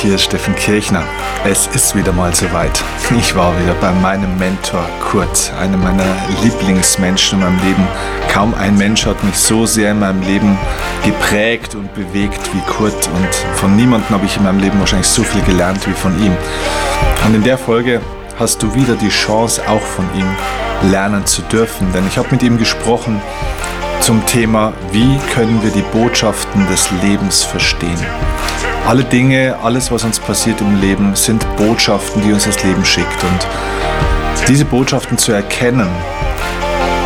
hier ist Steffen Kirchner. Es ist wieder mal soweit. Ich war wieder bei meinem Mentor Kurt, einem meiner Lieblingsmenschen in meinem Leben. Kaum ein Mensch hat mich so sehr in meinem Leben geprägt und bewegt wie Kurt und von niemandem habe ich in meinem Leben wahrscheinlich so viel gelernt wie von ihm. Und in der Folge hast du wieder die Chance, auch von ihm lernen zu dürfen, denn ich habe mit ihm gesprochen zum Thema, wie können wir die Botschaften des Lebens verstehen. Alle Dinge, alles, was uns passiert im Leben, sind Botschaften, die uns das Leben schickt. Und diese Botschaften zu erkennen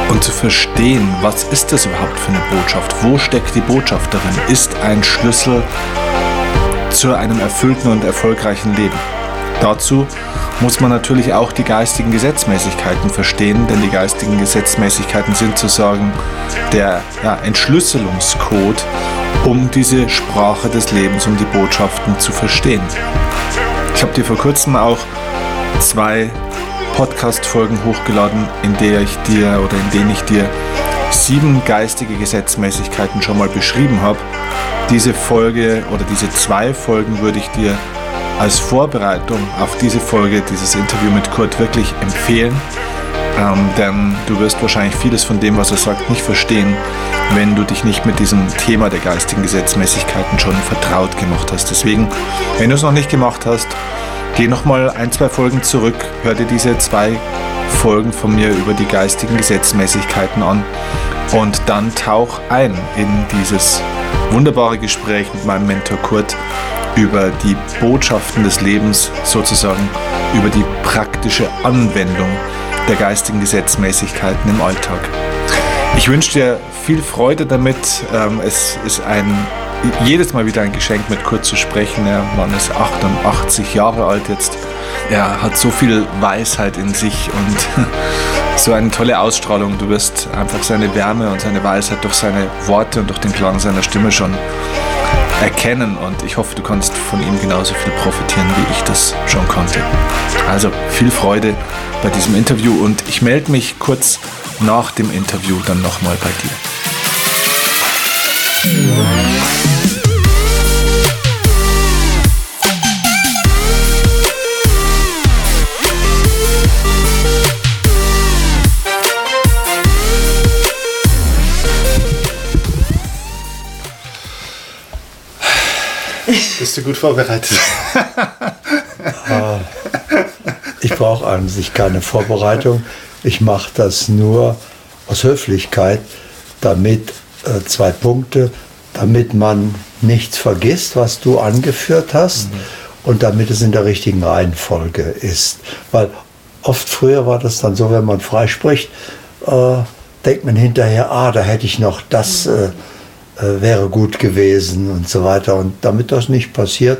und zu verstehen, was ist das überhaupt für eine Botschaft? Wo steckt die Botschaft darin? Ist ein Schlüssel zu einem erfüllten und erfolgreichen Leben. Dazu muss man natürlich auch die geistigen Gesetzmäßigkeiten verstehen, denn die geistigen Gesetzmäßigkeiten sind sozusagen der ja, Entschlüsselungscode, um diese Sprache des Lebens, um die Botschaften zu verstehen. Ich habe dir vor kurzem auch zwei Podcast-Folgen hochgeladen, in der ich dir oder in denen ich dir sieben geistige Gesetzmäßigkeiten schon mal beschrieben habe. Diese Folge oder diese zwei Folgen würde ich dir als Vorbereitung auf diese Folge, dieses Interview mit Kurt wirklich empfehlen. Ähm, denn du wirst wahrscheinlich vieles von dem, was er sagt, nicht verstehen, wenn du dich nicht mit diesem Thema der geistigen Gesetzmäßigkeiten schon vertraut gemacht hast. Deswegen, wenn du es noch nicht gemacht hast, geh nochmal ein, zwei Folgen zurück, hör dir diese zwei Folgen von mir über die geistigen Gesetzmäßigkeiten an und dann tauch ein in dieses wunderbare Gespräch mit meinem Mentor Kurt über die Botschaften des Lebens, sozusagen über die praktische Anwendung der geistigen Gesetzmäßigkeiten im Alltag. Ich wünsche dir viel Freude damit. Ähm, es ist ein, jedes Mal wieder ein Geschenk, mit Kurt zu sprechen. Der Mann ist 88 Jahre alt jetzt. Er hat so viel Weisheit in sich und so eine tolle Ausstrahlung. Du wirst einfach seine Wärme und seine Weisheit durch seine Worte und durch den Klang seiner Stimme schon erkennen und ich hoffe, du kannst von ihm genauso viel profitieren, wie ich das schon konnte. Also viel Freude bei diesem Interview und ich melde mich kurz nach dem Interview dann nochmal bei dir. Bist du gut vorbereitet? Ah, ich brauche an sich keine Vorbereitung. Ich mache das nur aus Höflichkeit, damit äh, zwei Punkte, damit man nichts vergisst, was du angeführt hast mhm. und damit es in der richtigen Reihenfolge ist. Weil oft früher war das dann so, wenn man freispricht, äh, denkt man hinterher, ah, da hätte ich noch das. Äh, äh, wäre gut gewesen und so weiter. Und damit das nicht passiert,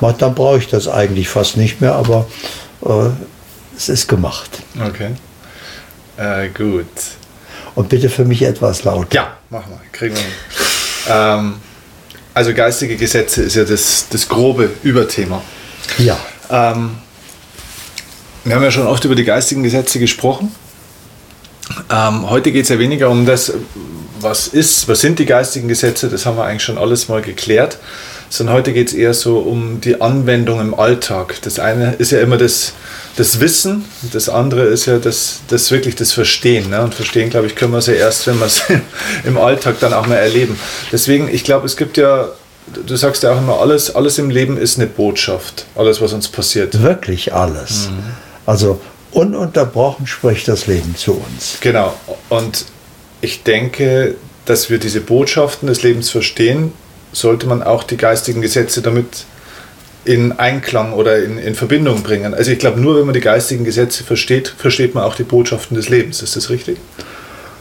dann brauche ich das eigentlich fast nicht mehr, aber äh, es ist gemacht. Okay. Äh, gut. Und bitte für mich etwas lauter. Ja, mach mal, kriegen wir hin. ähm, also geistige Gesetze ist ja das, das grobe Überthema. Ja. Ähm, wir haben ja schon oft über die geistigen Gesetze gesprochen. Ähm, heute geht es ja weniger um das, was ist, was sind die geistigen Gesetze, das haben wir eigentlich schon alles mal geklärt, sondern heute geht es eher so um die Anwendung im Alltag. Das eine ist ja immer das, das Wissen, das andere ist ja das, das wirklich das Verstehen. Ne? Und verstehen, glaube ich, können wir es ja erst, wenn wir es im Alltag dann auch mal erleben. Deswegen, ich glaube, es gibt ja du sagst ja auch immer, alles, alles im Leben ist eine Botschaft, alles, was uns passiert. Wirklich alles. Mhm. Also ununterbrochen spricht das Leben zu uns. Genau. Und ich denke, dass wir diese Botschaften des Lebens verstehen, sollte man auch die geistigen Gesetze damit in Einklang oder in, in Verbindung bringen. Also ich glaube, nur wenn man die geistigen Gesetze versteht, versteht man auch die Botschaften des Lebens. Ist das richtig?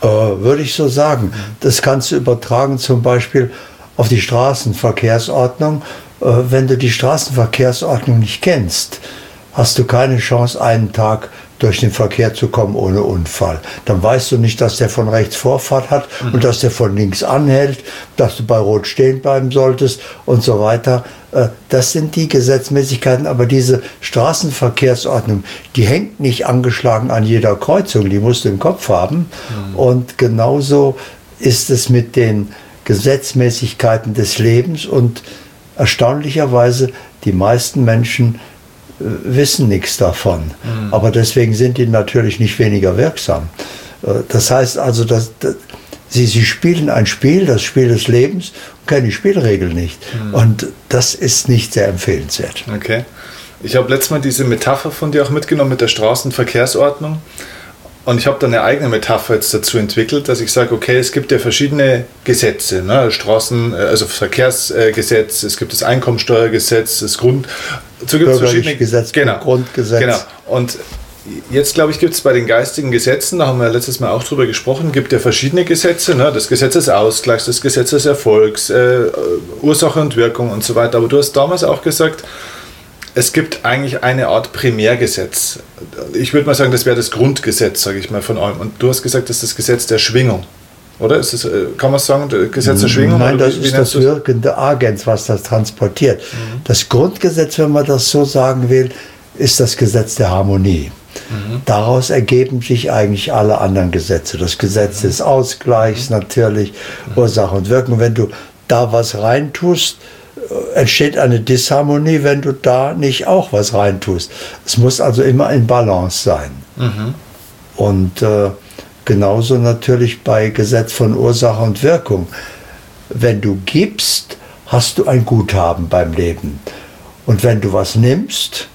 Äh, würde ich so sagen. Das kannst du übertragen zum Beispiel auf die Straßenverkehrsordnung. Äh, wenn du die Straßenverkehrsordnung nicht kennst, hast du keine Chance, einen Tag durch den Verkehr zu kommen ohne Unfall. Dann weißt du nicht, dass der von rechts Vorfahrt hat mhm. und dass der von links anhält, dass du bei Rot stehen bleiben solltest und so weiter. Äh, das sind die Gesetzmäßigkeiten, aber diese Straßenverkehrsordnung, die hängt nicht angeschlagen an jeder Kreuzung, die musst du im Kopf haben. Mhm. Und genauso ist es mit den Gesetzmäßigkeiten des Lebens und erstaunlicherweise die meisten Menschen wissen nichts davon. Mhm. Aber deswegen sind die natürlich nicht weniger wirksam. Äh, das heißt also, dass, dass sie, sie spielen ein Spiel, das Spiel des Lebens, und kennen die Spielregeln nicht. Mhm. Und das ist nicht sehr empfehlenswert. Okay. Ich habe letztes Mal diese Metapher von dir auch mitgenommen mit der Straßenverkehrsordnung. Und ich habe dann eine eigene Metapher jetzt dazu entwickelt, dass ich sage, okay, es gibt ja verschiedene Gesetze, ne? Straßen, äh, also Verkehrsgesetz, es gibt das Einkommensteuergesetz, das Grund, so gibt es verschiedene Gesetz, genau, Grundgesetz. Genau. Und jetzt glaube ich, gibt es bei den geistigen Gesetzen, da haben wir letztes Mal auch drüber gesprochen, gibt ja verschiedene Gesetze, ne? das Gesetz des Ausgleichs, das Gesetz des Erfolgs, äh, Ursache und Wirkung und so weiter. Aber du hast damals auch gesagt, es gibt eigentlich eine Art Primärgesetz. Ich würde mal sagen, das wäre das Grundgesetz, sage ich mal, von allem. Und du hast gesagt, das ist das Gesetz der Schwingung. Oder? Ist das, äh, kann man sagen, das Gesetz der Schwingung? Nein, das ist das wirkende Agens, was das transportiert. Mhm. Das Grundgesetz, wenn man das so sagen will, ist das Gesetz der Harmonie. Mhm. Daraus ergeben sich eigentlich alle anderen Gesetze. Das Gesetz mhm. des Ausgleichs natürlich, mhm. Ursache und Wirkung. Wenn du da was reintust, entsteht eine Disharmonie, wenn du da nicht auch was reintust. Es muss also immer in Balance sein. Mhm. Und äh, genauso natürlich bei Gesetz von Ursache und Wirkung. Wenn du gibst, hast du ein Guthaben beim Leben. Und wenn du was nimmst,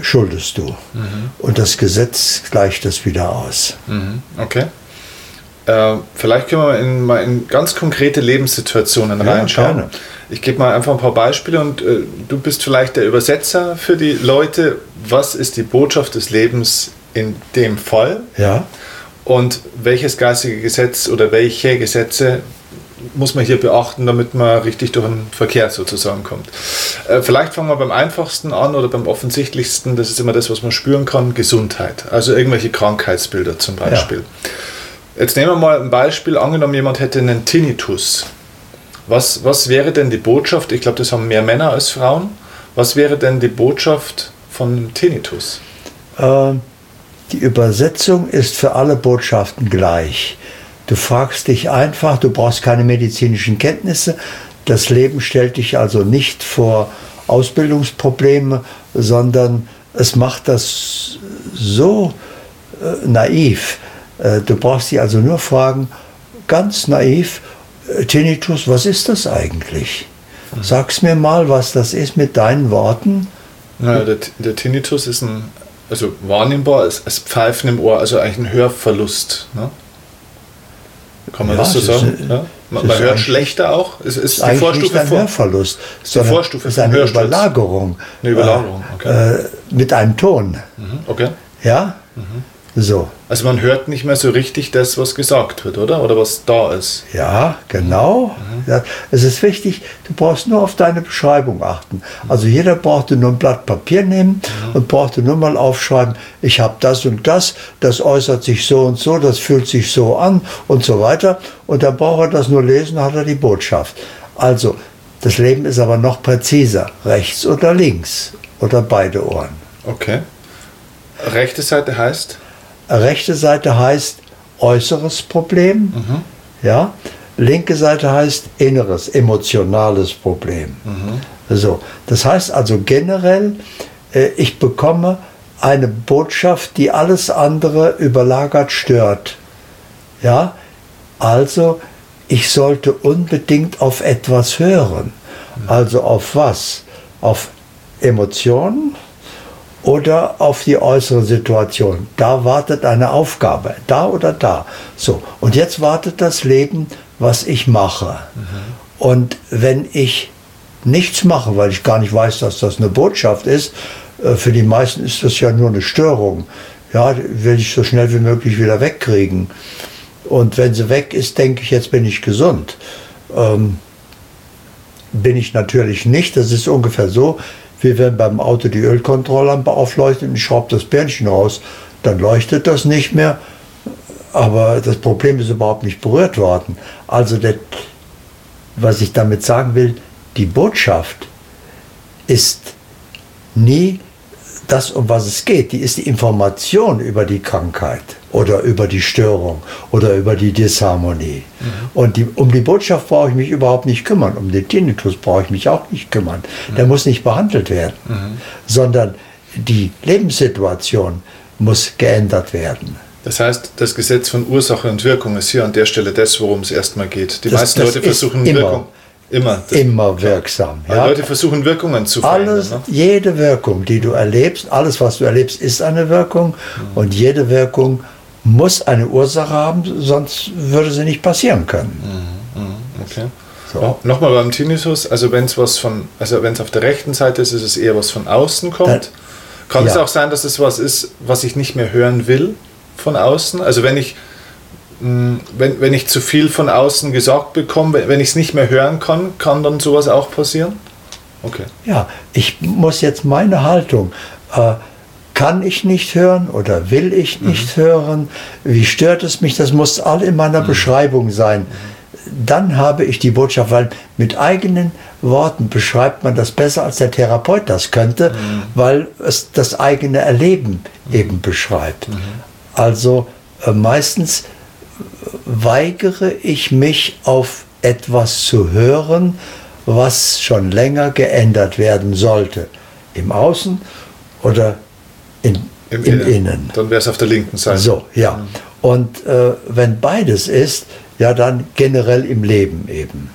schuldest du. Mhm. Und das Gesetz gleicht das wieder aus. Mhm. Okay. Äh, vielleicht können wir in, mal in ganz konkrete Lebenssituationen ja, reinschauen. Gerne. Ich gebe mal einfach ein paar Beispiele und äh, du bist vielleicht der Übersetzer für die Leute. Was ist die Botschaft des Lebens in dem Fall? Ja. Und welches geistige Gesetz oder welche Gesetze muss man hier beachten, damit man richtig durch den Verkehr sozusagen kommt. Äh, vielleicht fangen wir beim einfachsten an oder beim offensichtlichsten, das ist immer das, was man spüren kann, Gesundheit. Also irgendwelche Krankheitsbilder zum Beispiel. Ja. Jetzt nehmen wir mal ein Beispiel, angenommen jemand hätte einen Tinnitus. Was, was wäre denn die Botschaft, ich glaube, das haben mehr Männer als Frauen, was wäre denn die Botschaft von Tinnitus? Äh, die Übersetzung ist für alle Botschaften gleich. Du fragst dich einfach, du brauchst keine medizinischen Kenntnisse, das Leben stellt dich also nicht vor Ausbildungsprobleme, sondern es macht das so äh, naiv, du brauchst sie also nur fragen, ganz naiv, äh, Tinnitus, was ist das eigentlich? Mhm. Sag's mir mal, was das ist mit deinen Worten. Ja, der, der Tinnitus ist ein, also wahrnehmbar als, als Pfeifen im Ohr, also eigentlich ein Hörverlust. Ne? Kann man ja, das so sagen? Ist, ja? Man, man hört schlechter auch. Es ist, ist die Vorstufe nicht ein Hörverlust, ist die Vorstufe ist eine Überlagerung. Eine Überlagerung, okay. Äh, mit einem Ton. Mhm, okay. Ja? Mhm. So. Also man hört nicht mehr so richtig das, was gesagt wird, oder? Oder was da ist. Ja, genau. Mhm. Ja, es ist wichtig, du brauchst nur auf deine Beschreibung achten. Also jeder brauchte nur ein Blatt Papier nehmen mhm. und brauchte nur mal aufschreiben, ich habe das und das, das äußert sich so und so, das fühlt sich so an und so weiter. Und dann braucht er das nur lesen, hat er die Botschaft. Also, das Leben ist aber noch präziser. Rechts oder links oder beide Ohren. Okay. Rechte Seite heißt? Rechte Seite heißt äußeres Problem, mhm. ja. Linke Seite heißt inneres, emotionales Problem. Mhm. So, das heißt also generell, äh, ich bekomme eine Botschaft, die alles andere überlagert stört. Ja, also ich sollte unbedingt auf etwas hören. Mhm. Also auf was? Auf Emotionen, oder auf die äußere Situation. Da wartet eine Aufgabe, da oder da. So, und jetzt wartet das Leben, was ich mache. Mhm. Und wenn ich nichts mache, weil ich gar nicht weiß, dass das eine Botschaft ist, äh, für die meisten ist das ja nur eine Störung. Ja, will ich so schnell wie möglich wieder wegkriegen. Und wenn sie weg ist, denke ich, jetzt bin ich gesund. Ähm, bin ich natürlich nicht. Das ist ungefähr so, wir werden beim Auto die Ölkontrolllampe aufleuchten und ich schraube das Bärnchen raus. Dann leuchtet das nicht mehr, aber das Problem ist überhaupt nicht berührt worden. Also, das, was ich damit sagen will, die Botschaft ist nie das, um was es geht, die ist die Information über die Krankheit oder über die Störung oder über die Disharmonie. Mhm. Und die, um die Botschaft brauche ich mich überhaupt nicht kümmern. Um den Tinnitus brauche ich mich auch nicht kümmern. Mhm. Der muss nicht behandelt werden, mhm. sondern die Lebenssituation muss geändert werden. Das heißt, das Gesetz von Ursache und Wirkung ist hier an der Stelle das, worum es erstmal geht. Die das, meisten das Leute versuchen Wirkung. Immer. immer wirksam. Ja. Leute versuchen Wirkungen zu verändern. Alles, ne? Jede Wirkung, die du erlebst, alles, was du erlebst, ist eine Wirkung. Mhm. Und jede Wirkung muss eine Ursache haben, sonst würde sie nicht passieren können. Mhm. mhm. Okay. So. Nochmal beim Tinnitus, also wenn es was von, also wenn es auf der rechten Seite ist, ist es eher was von außen kommt. Dann, Kann ja. es auch sein, dass es was ist, was ich nicht mehr hören will von außen? Also wenn ich wenn, wenn ich zu viel von außen gesagt bekomme, wenn ich es nicht mehr hören kann, kann dann sowas auch passieren? Okay. Ja, ich muss jetzt meine Haltung. Äh, kann ich nicht hören oder will ich mhm. nicht mhm. hören? Wie stört es mich? Das muss all in meiner mhm. Beschreibung sein. Mhm. Dann habe ich die Botschaft, weil mit eigenen Worten beschreibt man das besser, als der Therapeut das könnte, mhm. weil es das eigene Erleben mhm. eben beschreibt. Also äh, meistens weigere ich mich auf etwas zu hören, was schon länger geändert werden sollte. Im Außen oder in, im, im Innen. Innen. Dann wäre es auf der linken Seite. So, ja. Mhm. Und äh, wenn beides ist, ja, dann generell im Leben eben.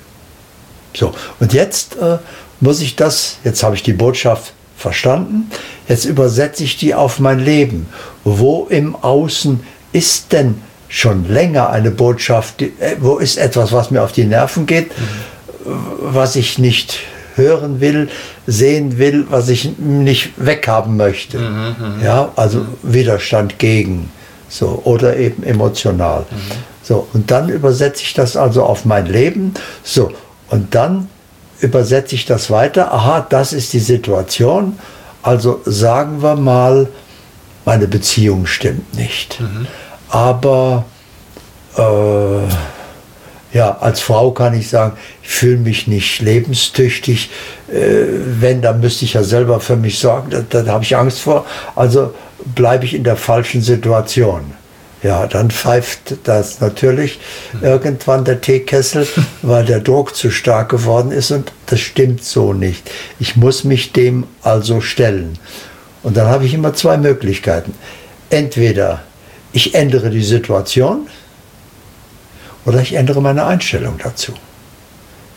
So, und jetzt äh, muss ich das, jetzt habe ich die Botschaft verstanden, jetzt übersetze ich die auf mein Leben. Wo im Außen ist denn schon länger eine Botschaft, äh, wo ist etwas, was mir auf die Nerven geht, mhm. was ich nicht hören will, sehen will, was ich nicht weghaben möchte. Mhm, mhm. ja, also Widerstand gegen, so oder eben emotional. Mhm. So und dann übersetze ich das also auf mein Leben. So und dann übersetze ich das weiter. Aha, das ist die Situation. Also sagen wir mal, meine Beziehung stimmt nicht. Mhm. Aber äh, ja, als Frau kann ich sagen, ich fühle mich nicht lebenstüchtig. Äh, wenn, dann müsste ich ja selber für mich sorgen. Da, da habe ich Angst vor. Also bleibe ich in der falschen Situation. Ja, dann pfeift das natürlich irgendwann der Teekessel, weil der Druck zu stark geworden ist und das stimmt so nicht. Ich muss mich dem also stellen. Und dann habe ich immer zwei Möglichkeiten. Entweder ich ändere die Situation oder ich ändere meine Einstellung dazu.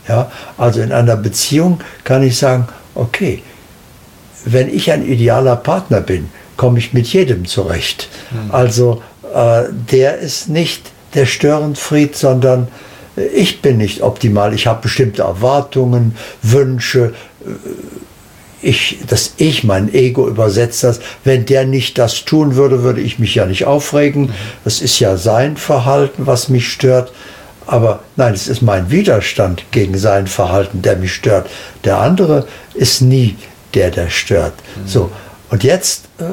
Ja, also in einer Beziehung kann ich sagen, okay, wenn ich ein idealer Partner bin, komme ich mit jedem zurecht. Mhm. Also äh, der ist nicht der Störenfried, sondern ich bin nicht optimal. Ich habe bestimmte Erwartungen, Wünsche, ich, das Ich, mein Ego übersetzt das. Wenn der nicht das tun würde, würde ich mich ja nicht aufregen. Das ist ja sein Verhalten, was mich stört. Aber nein, es ist mein Widerstand gegen sein Verhalten, der mich stört. Der andere ist nie der, der stört. Mhm. So, und jetzt, äh,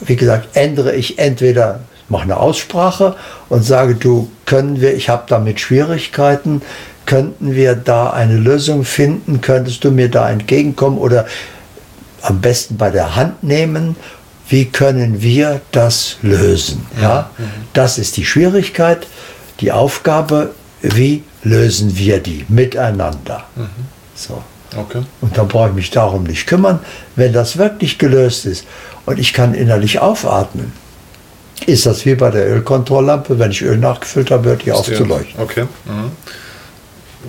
wie gesagt, ändere ich entweder, mache eine Aussprache und sage, du, können wir, ich habe damit Schwierigkeiten, könnten wir da eine Lösung finden? Könntest du mir da entgegenkommen oder am besten bei der Hand nehmen? Wie können wir das lösen? Ja, das ist die Schwierigkeit, die Aufgabe. Wie lösen wir die miteinander? Mhm. So. Okay. Und dann brauche ich mich darum nicht kümmern. Wenn das wirklich gelöst ist und ich kann innerlich aufatmen, ist das wie bei der Ölkontrolllampe. Wenn ich Öl nachgefüllt habe, hört die auf zu leuchten. Okay. Mhm.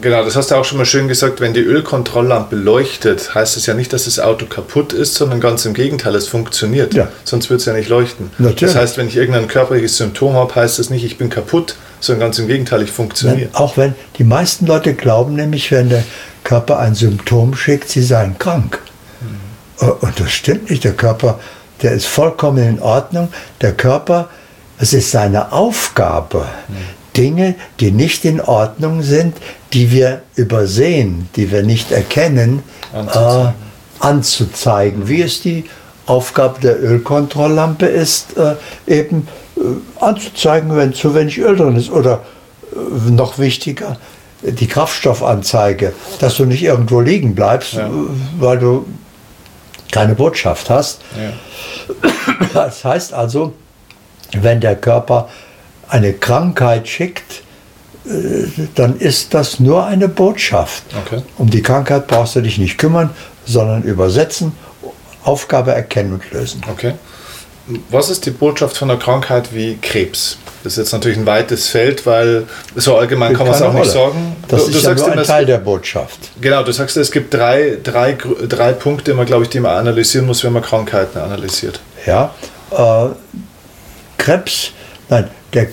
Genau, das hast du auch schon mal schön gesagt, wenn die Ölkontrolllampe leuchtet, heißt es ja nicht, dass das Auto kaputt ist, sondern ganz im Gegenteil, es funktioniert. Ja. Sonst würde es ja nicht leuchten. Natürlich. Das heißt, wenn ich irgendein körperliches Symptom habe, heißt das nicht, ich bin kaputt, sondern ganz im Gegenteil, ich funktioniere. Auch wenn die meisten Leute glauben nämlich, wenn der Körper ein Symptom schickt, sie seien krank. Mhm. Und das stimmt nicht. Der Körper, der ist vollkommen in Ordnung. Der Körper, es ist seine Aufgabe, mhm. Dinge, die nicht in Ordnung sind, die wir übersehen, die wir nicht erkennen, anzuzeigen. Äh, anzuzeigen. Wie es die Aufgabe der Ölkontrolllampe ist, äh, eben äh, anzuzeigen, wenn zu wenig Öl drin ist. Oder äh, noch wichtiger, die Kraftstoffanzeige, dass du nicht irgendwo liegen bleibst, ja. weil du keine Botschaft hast. Ja. Das heißt also, wenn der Körper eine Krankheit schickt, äh, dann ist das nur eine Botschaft. Okay. Um die Krankheit brauchst du dich nicht kümmern, sondern übersetzen, Aufgabe erkennen und lösen. Okay. Was ist die Botschaft von einer Krankheit wie Krebs? Das ist jetzt natürlich ein weites Feld, weil so allgemein kann man es auch Rolle. nicht sagen. Das du, ist du ja nur ein Teil der Botschaft. Genau, du sagst, es gibt drei, drei, drei Punkte, man, glaube ich, die man analysieren muss, wenn man Krankheiten analysiert. Ja, äh, Krebs, nein, der,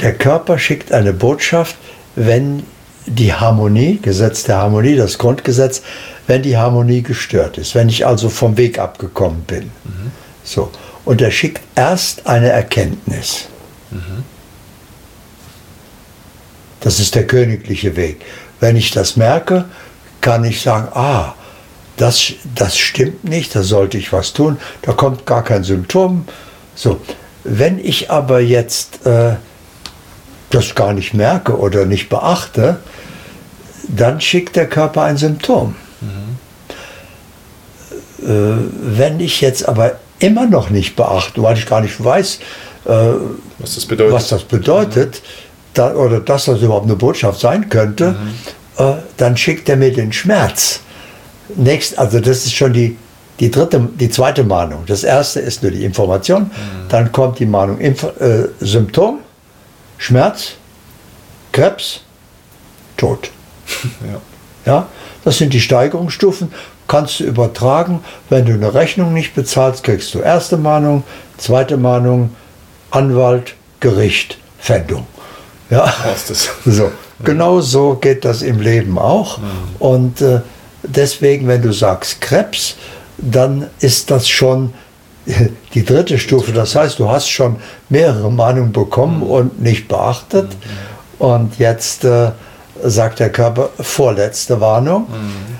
der Körper schickt eine Botschaft, wenn die Harmonie, Gesetz der Harmonie, das Grundgesetz, wenn die Harmonie gestört ist, wenn ich also vom Weg abgekommen bin. Mhm. So. Und er schickt erst eine Erkenntnis. Mhm. Das ist der königliche Weg. Wenn ich das merke, kann ich sagen, ah, das, das stimmt nicht, da sollte ich was tun, da kommt gar kein Symptom. So, wenn ich aber jetzt äh, das gar nicht merke oder nicht beachte, dann schickt der Körper ein Symptom. Mhm. Äh, wenn ich jetzt aber immer noch nicht beachte, weil ich gar nicht weiß, äh, was das bedeutet, was das bedeutet mhm. da, oder dass das überhaupt eine Botschaft sein könnte, mhm. äh, dann schickt er mir den Schmerz. Nächst, also das ist schon die, die, dritte, die zweite Mahnung. Das erste ist nur die Information, mhm. dann kommt die Mahnung Inf äh, Symptom, Schmerz, Krebs, Tod. Ja. ja. Das sind die Steigerungsstufen kannst du übertragen. Wenn du eine Rechnung nicht bezahlst, kriegst du erste Mahnung, zweite Mahnung, Anwalt, Gericht, Pfändung. Ja, so. Genau so geht das im Leben auch. Mhm. Und äh, deswegen, wenn du sagst Krebs, dann ist das schon die dritte Stufe. Das heißt, du hast schon mehrere Mahnungen bekommen mhm. und nicht beachtet. Mhm. Und jetzt äh, sagt der Körper vorletzte Warnung. Mhm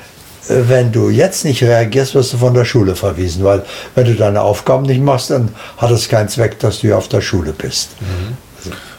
wenn du jetzt nicht reagierst, wirst du von der Schule verwiesen, weil wenn du deine Aufgaben nicht machst, dann hat es keinen Zweck, dass du auf der Schule bist. Mhm.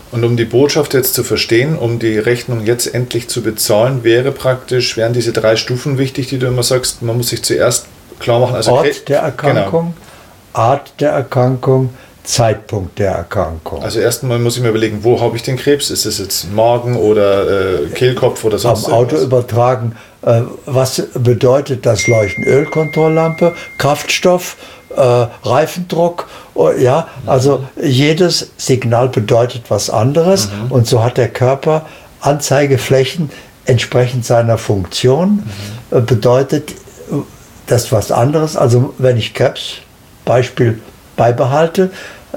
Und um die Botschaft jetzt zu verstehen, um die Rechnung jetzt endlich zu bezahlen, wäre praktisch, wären diese drei Stufen wichtig, die du immer sagst, man muss sich zuerst klar machen. Also Ort der Erkrankung, genau. Art der Erkrankung, Zeitpunkt der Erkrankung. Also erstmal muss ich mir überlegen, wo habe ich den Krebs? Ist es jetzt Magen oder äh, Kehlkopf oder sonst Am Auto übertragen. Äh, was bedeutet das Leuchten? Ölkontrolllampe, Kraftstoff, äh, Reifendruck? Oh, ja, also jedes Signal bedeutet was anderes mhm. und so hat der Körper Anzeigeflächen entsprechend seiner Funktion. Mhm. Äh, bedeutet das was anderes. Also wenn ich Krebs, Beispiel, beibehalte,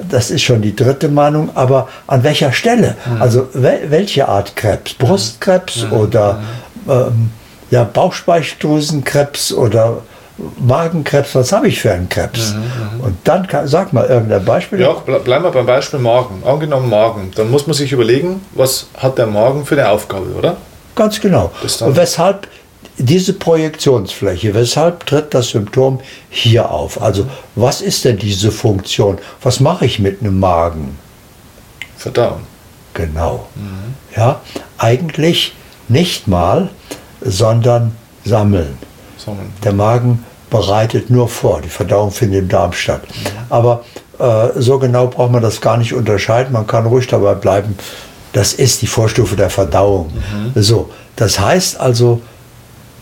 das ist schon die dritte Mahnung, aber an welcher Stelle? Mhm. Also wel welche Art Krebs? Brustkrebs mhm. oder ähm, ja, Bauchspeicheldrüsenkrebs oder Magenkrebs, was habe ich für einen Krebs? Mhm, mhm, Und dann kann, sag mal irgendein Beispiel. Ja, bleiben wir beim Beispiel Magen. Angenommen Magen, dann muss man sich überlegen, was hat der Magen für eine Aufgabe, oder? Ganz genau. Und weshalb diese Projektionsfläche, weshalb tritt das Symptom hier auf? Also was ist denn diese Funktion? Was mache ich mit einem Magen? Verdauen. Genau. Mhm. Ja, eigentlich nicht mal, sondern sammeln. sammeln. Der Magen bereitet nur vor, die Verdauung findet im Darm statt. Mhm. Aber äh, so genau braucht man das gar nicht unterscheiden, man kann ruhig dabei bleiben, das ist die Vorstufe der Verdauung. Mhm. So, das heißt also,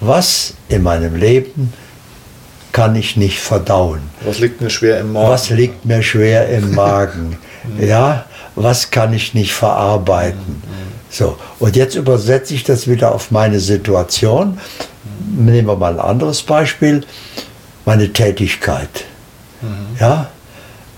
was in meinem Leben kann ich nicht verdauen? Was liegt mir schwer im Magen? Was liegt mir schwer im Magen? ja, was kann ich nicht verarbeiten? So, und jetzt übersetze ich das wieder auf meine Situation. Nehmen wir mal ein anderes Beispiel. Meine Tätigkeit. Ja,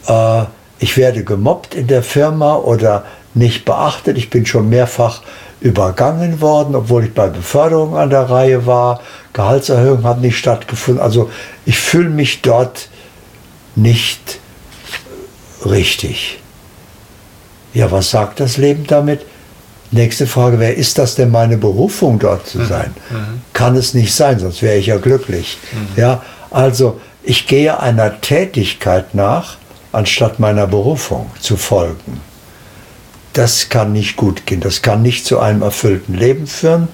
äh, ich werde gemobbt in der Firma oder nicht beachtet. Ich bin schon mehrfach übergangen worden, obwohl ich bei Beförderung an der Reihe war. Gehaltserhöhung hat nicht stattgefunden. Also ich fühle mich dort nicht richtig. Ja, was sagt das Leben damit? Nächste Frage, wer ist das denn meine Berufung dort zu mhm. sein? Mhm. Kann es nicht sein, sonst wäre ich ja glücklich. Mhm. Ja, also ich gehe einer Tätigkeit nach, anstatt meiner Berufung zu folgen das kann nicht gut gehen. Das kann nicht zu einem erfüllten Leben führen.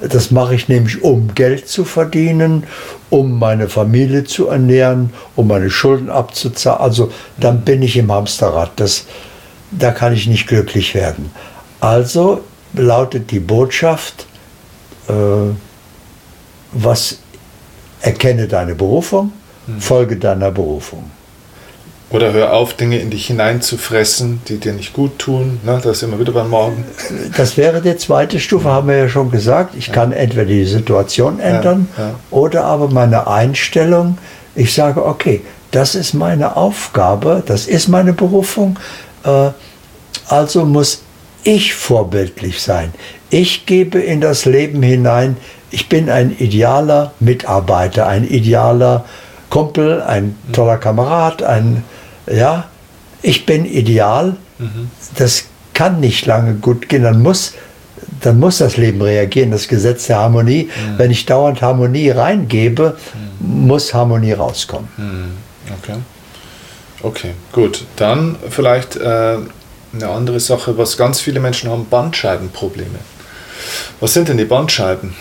Das mache ich nämlich, um Geld zu verdienen, um meine Familie zu ernähren, um meine Schulden abzuzahlen. Also dann bin ich im Hamsterrad. Das, da kann ich nicht glücklich werden. Also lautet die Botschaft, äh, was erkenne deine Berufung, hm. folge deiner Berufung. Oder hör auf, Dinge in dich hineinzufressen, die dir nicht gut tun. Ne? Da ist immer wieder beim Morgen. Das wäre die zweite Stufe, haben wir ja schon gesagt. Ich ja. kann entweder die Situation ändern ja, ja. oder aber meine Einstellung. Ich sage, okay, das ist meine Aufgabe, das ist meine Berufung. Äh, also muss ich vorbildlich sein. Ich gebe in das Leben hinein, ich bin ein idealer Mitarbeiter, ein idealer Kumpel, ein toller Kamerad, ein ja, ich bin ideal, mhm. das kann nicht lange gut gehen, dann muss, dann muss das Leben reagieren, das Gesetz der Harmonie. Mhm. Wenn ich dauernd Harmonie reingebe, mhm. muss Harmonie rauskommen. Mhm. Okay. Okay, gut. Dann vielleicht äh, eine andere Sache, was ganz viele Menschen haben, Bandscheibenprobleme. Was sind denn die Bandscheiben?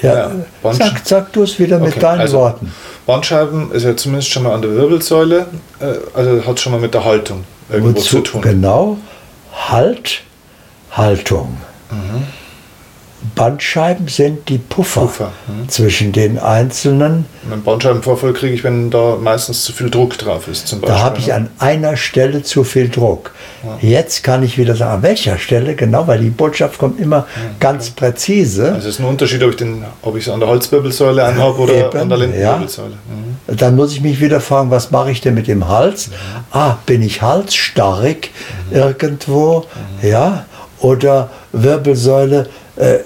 Ja, ja Bandsch sag, sag du es wieder okay, mit deinen also, Worten. Bandscheiben ist ja zumindest schon mal an der Wirbelsäule, äh, also hat schon mal mit der Haltung irgendwo Wozu, zu tun. Genau, Halt, Haltung. Mhm. Bandscheiben sind die Puffer, Puffer hm. zwischen den einzelnen. Einen Bandscheibenvorfall kriege ich, wenn da meistens zu viel Druck drauf ist. Zum Beispiel, da habe ich ne? an einer Stelle zu viel Druck. Ja. Jetzt kann ich wieder sagen, an welcher Stelle genau, weil die Botschaft kommt immer ja, ganz okay. präzise. Also es ist ein Unterschied, ob ich es an der Halswirbelsäule anhabe oder Eben, an der Lendenwirbelsäule. Ja. Mhm. Dann muss ich mich wieder fragen, was mache ich denn mit dem Hals? Mhm. Ah, bin ich halsstarrig mhm. irgendwo? Mhm. Ja, oder Wirbelsäule äh,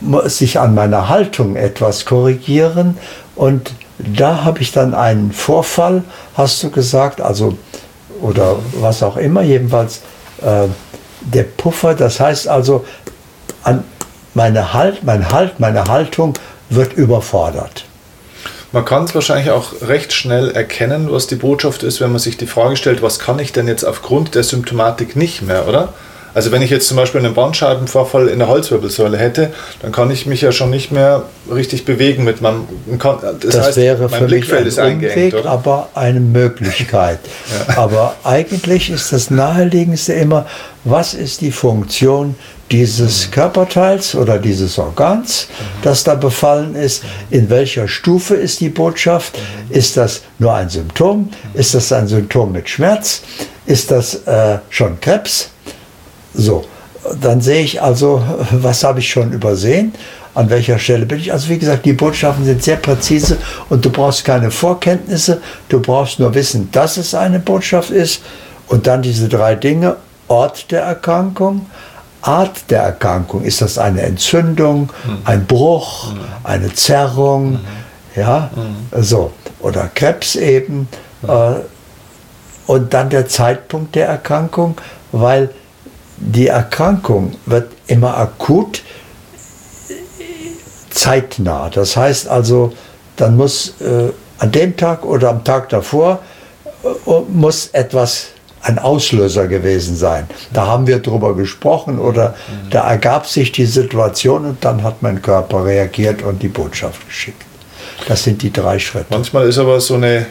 muss ich an meiner Haltung etwas korrigieren. Und da habe ich dann einen Vorfall, hast du gesagt, also oder was auch immer, jedenfalls äh, der Puffer, das heißt also, an meine halt, mein Halt, meine Haltung wird überfordert. Man kann es wahrscheinlich auch recht schnell erkennen, was die Botschaft ist, wenn man sich die Frage stellt, was kann ich denn jetzt aufgrund der Symptomatik nicht mehr, oder? Also wenn ich jetzt zum Beispiel einen Bandscheibenvorfall in der Halswirbelsäule hätte, dann kann ich mich ja schon nicht mehr richtig bewegen mit meinem. Das, das heißt, wäre für mich ein ist Umweg, oder? aber eine Möglichkeit. ja. Aber eigentlich ist das naheliegendste immer, was ist die Funktion dieses mhm. Körperteils oder dieses Organs, mhm. das da befallen ist, in welcher Stufe ist die Botschaft, mhm. ist das nur ein Symptom, ist das ein Symptom mit Schmerz, ist das äh, schon Krebs, so, dann sehe ich also, was habe ich schon übersehen, an welcher Stelle bin ich. Also wie gesagt, die Botschaften sind sehr präzise und du brauchst keine Vorkenntnisse, du brauchst nur wissen, dass es eine Botschaft ist und dann diese drei Dinge, Ort der Erkrankung, Art der Erkrankung, ist das eine Entzündung, mhm. ein Bruch, mhm. eine Zerrung, mhm. ja, so, oder Krebs eben, äh, und dann der Zeitpunkt der Erkrankung, weil die Erkrankung wird immer akut zeitnah. Das heißt also, dann muss äh, an dem Tag oder am Tag davor äh, muss etwas ein Auslöser gewesen sein. Da haben wir drüber gesprochen oder mhm. da ergab sich die Situation und dann hat mein Körper reagiert und die Botschaft geschickt. Das sind die drei Schritte. Manchmal ist aber so eine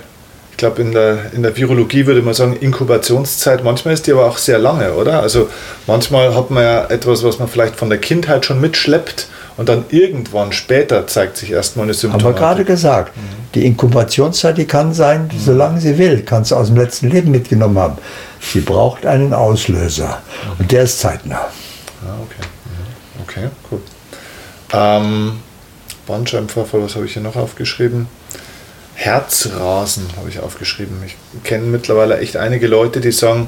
ich glaube, in der, in der Virologie würde man sagen, Inkubationszeit, manchmal ist die aber auch sehr lange, oder? Also manchmal hat man ja etwas, was man vielleicht von der Kindheit schon mitschleppt und dann irgendwann später zeigt sich erstmal eine Symptomatik. Haben wir gerade gesagt. Mhm. Die Inkubationszeit, die kann sein, mhm. solange sie will, kann sie aus dem letzten Leben mitgenommen haben. Sie braucht einen Auslöser mhm. und der ist zeitnah. Ah, okay. Okay, gut. Ähm, Bandscheibenvorfall, was habe ich hier noch aufgeschrieben? Herzrasen habe ich aufgeschrieben. Ich kenne mittlerweile echt einige Leute, die sagen,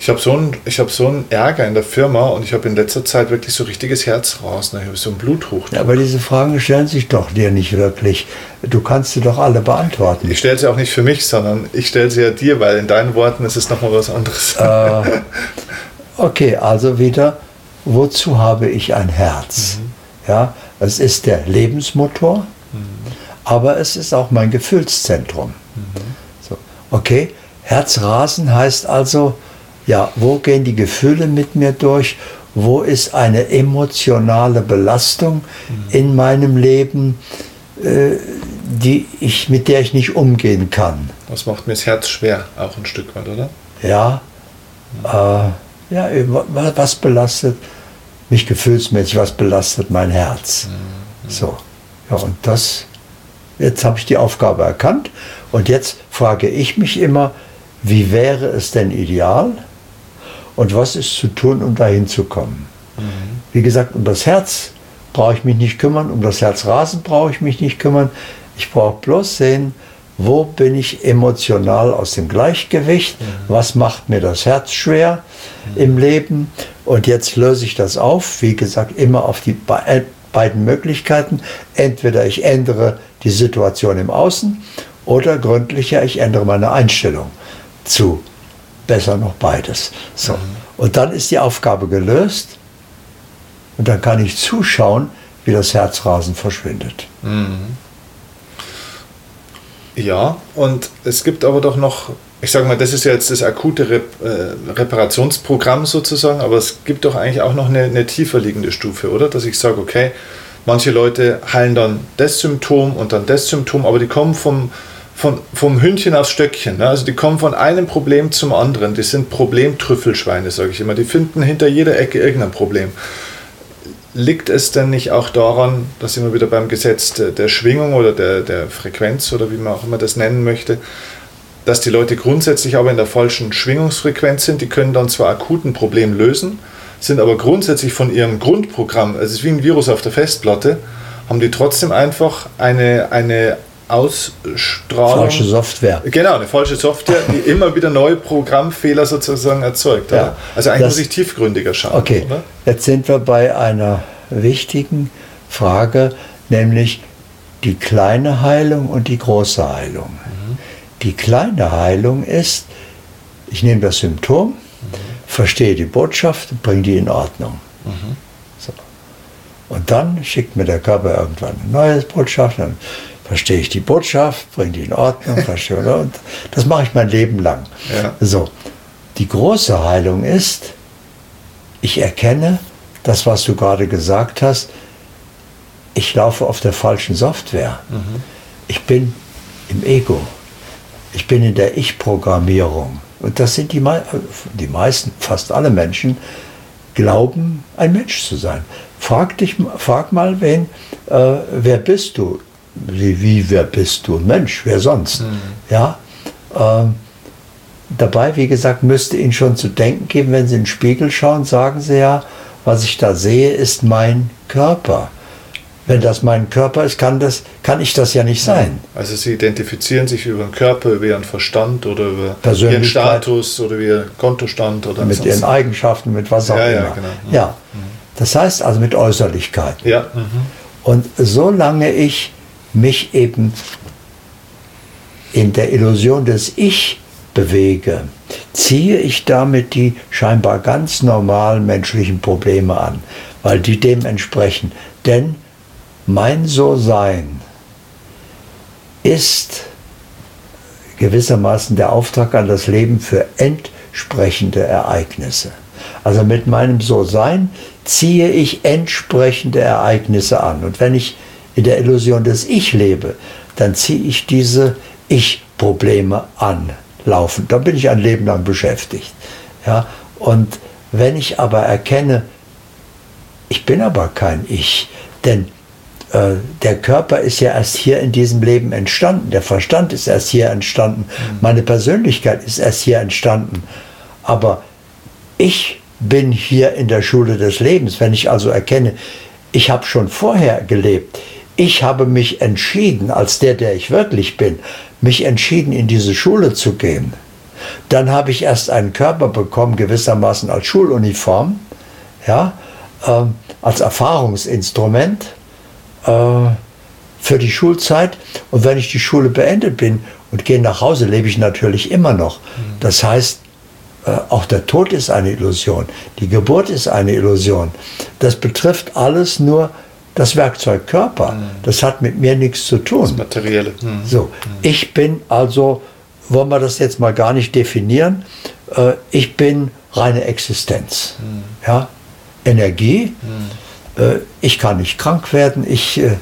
ich habe so einen hab so einen Ärger in der Firma und ich habe in letzter Zeit wirklich so richtiges Herzrasen. Ich habe so einen Bluthochdruck. Ja, aber diese Fragen stellen sich doch dir nicht wirklich. Du kannst sie doch alle beantworten. Ich stelle sie auch nicht für mich, sondern ich stelle sie ja dir, weil in deinen Worten ist es nochmal was anderes. Äh, okay, also wieder, wozu habe ich ein Herz? Mhm. Ja, es ist der Lebensmotor aber es ist auch mein Gefühlszentrum. Mhm. So, okay, Herzrasen heißt also, ja, wo gehen die Gefühle mit mir durch? wo ist eine emotionale Belastung mhm. in meinem Leben, äh, die ich, mit der ich nicht umgehen kann. Das macht mir das Herz schwer, auch ein Stück weit, oder? Ja. Mhm. Äh, ja, was belastet mich gefühlsmäßig, was belastet mein Herz? Mhm. So. Ja, und das, jetzt habe ich die Aufgabe erkannt und jetzt frage ich mich immer, wie wäre es denn ideal und was ist zu tun, um dahin zu kommen? Mhm. Wie gesagt, um das Herz brauche ich mich nicht kümmern, um das Herzrasen brauche ich mich nicht kümmern. Ich brauche bloß sehen, wo bin ich emotional aus dem Gleichgewicht, mhm. was macht mir das Herz schwer mhm. im Leben und jetzt löse ich das auf, wie gesagt, immer auf die beiden Möglichkeiten. Entweder ich ändere die Situation im Außen oder gründlicher, ich ändere meine Einstellung zu. Besser noch beides. So. Mhm. Und dann ist die Aufgabe gelöst und dann kann ich zuschauen, wie das Herzrasen verschwindet. Mhm. Ja, und es gibt aber doch noch, ich sage mal, das ist ja jetzt das akute Rep äh, Reparationsprogramm sozusagen, aber es gibt doch eigentlich auch noch eine, eine tiefer liegende Stufe, oder? Dass ich sage, okay, manche Leute heilen dann das Symptom und dann das Symptom, aber die kommen vom, von, vom Hündchen aufs Stöckchen. Ne? Also die kommen von einem Problem zum anderen. Die sind Problemtrüffelschweine, sage ich immer. Die finden hinter jeder Ecke irgendein Problem. Liegt es denn nicht auch daran, dass immer wieder beim Gesetz der, Schwingung oder der, der Frequenz oder wie man auch immer das nennen möchte, dass die Leute grundsätzlich aber in der falschen Schwingungsfrequenz sind? Die können dann zwar akut ein Problem lösen, sind aber grundsätzlich von ihrem Grundprogramm, also es ist wie ein Virus auf der Festplatte, haben die trotzdem einfach eine, eine Ausstrahlung. Falsche Software. Genau, eine falsche Software, die immer wieder neue Programmfehler sozusagen erzeugt. Ja, also eigentlich das, muss ich tiefgründiger schauen. Okay, oder? jetzt sind wir bei einer wichtigen Frage, nämlich die kleine Heilung und die große Heilung. Mhm. Die kleine Heilung ist, ich nehme das Symptom. Verstehe die Botschaft, bringe die in Ordnung. Mhm. So. Und dann schickt mir der Körper irgendwann eine neue Botschaft, dann verstehe ich die Botschaft, bringe die in Ordnung, verstehe, und das mache ich mein Leben lang. Ja. So, die große Heilung ist, ich erkenne das, was du gerade gesagt hast, ich laufe auf der falschen Software. Mhm. Ich bin im Ego. Ich bin in der Ich-Programmierung. Und das sind die, die meisten, fast alle Menschen, glauben, ein Mensch zu sein. Frag, dich, frag mal, wen, äh, wer bist du? wie, wie, wer bist du? Mensch, wer sonst? Mhm. Ja. Ähm, dabei, wie gesagt, müsste Ihnen schon zu denken geben, wenn Sie in den Spiegel schauen, sagen Sie ja, was ich da sehe, ist mein Körper. Wenn das mein Körper ist, kann, das, kann ich das ja nicht sein. Also Sie identifizieren sich über den Körper, über Ihren Verstand oder über Ihren Status oder Ihren Kontostand oder mit Ihren Eigenschaften, mit was auch ja, immer. Ja, genau. ja. Mhm. Das heißt also mit Äußerlichkeit. Ja. Mhm. Und solange ich mich eben in der Illusion des Ich bewege, ziehe ich damit die scheinbar ganz normalen menschlichen Probleme an, weil die dem entsprechen. Denn mein So-Sein ist gewissermaßen der Auftrag an das Leben für entsprechende Ereignisse. Also mit meinem So-Sein ziehe ich entsprechende Ereignisse an. Und wenn ich in der Illusion des Ich lebe, dann ziehe ich diese Ich-Probleme anlaufen. Da bin ich ein Leben lang beschäftigt. Ja? Und wenn ich aber erkenne, ich bin aber kein Ich, denn der Körper ist ja erst hier in diesem Leben entstanden, der Verstand ist erst hier entstanden, mhm. meine Persönlichkeit ist erst hier entstanden. Aber ich bin hier in der Schule des Lebens. Wenn ich also erkenne, ich habe schon vorher gelebt, ich habe mich entschieden, als der, der ich wirklich bin, mich entschieden, in diese Schule zu gehen. Dann habe ich erst einen Körper bekommen, gewissermaßen als Schuluniform, ja, äh, als Erfahrungsinstrument äh, für die Schulzeit. Und wenn ich die Schule beendet bin und gehe nach Hause, lebe ich natürlich immer noch. Mhm. Das heißt, äh, auch der Tod ist eine Illusion, die Geburt ist eine Illusion. Das betrifft alles nur das Werkzeug Körper. Mhm. Das hat mit mir nichts zu tun. Das Materielle. Mhm. So, mhm. ich bin also, wollen wir das jetzt mal gar nicht definieren, äh, ich bin reine Existenz. Mhm. Ja? Energie. Mhm. Äh, ich kann nicht krank werden, ich äh,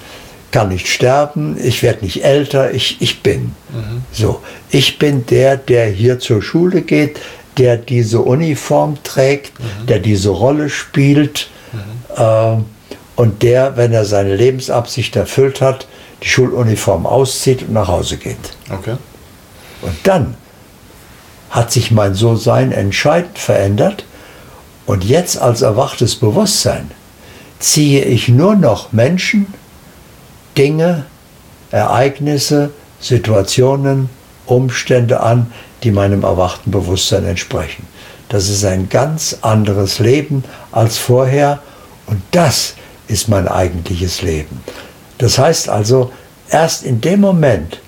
kann nicht sterben, ich werde nicht älter, ich, ich bin. Mhm. So, ich bin der, der hier zur Schule geht, der diese Uniform trägt, mhm. der diese Rolle spielt mhm. äh, und der, wenn er seine Lebensabsicht erfüllt hat, die Schuluniform auszieht und nach Hause geht. Okay. Und dann hat sich mein So-Sein entscheidend verändert und jetzt als erwachtes Bewusstsein ziehe ich nur noch Menschen, Dinge, Ereignisse, Situationen, Umstände an, die meinem erwachten Bewusstsein entsprechen. Das ist ein ganz anderes Leben als vorher und das ist mein eigentliches Leben. Das heißt also, erst in dem Moment,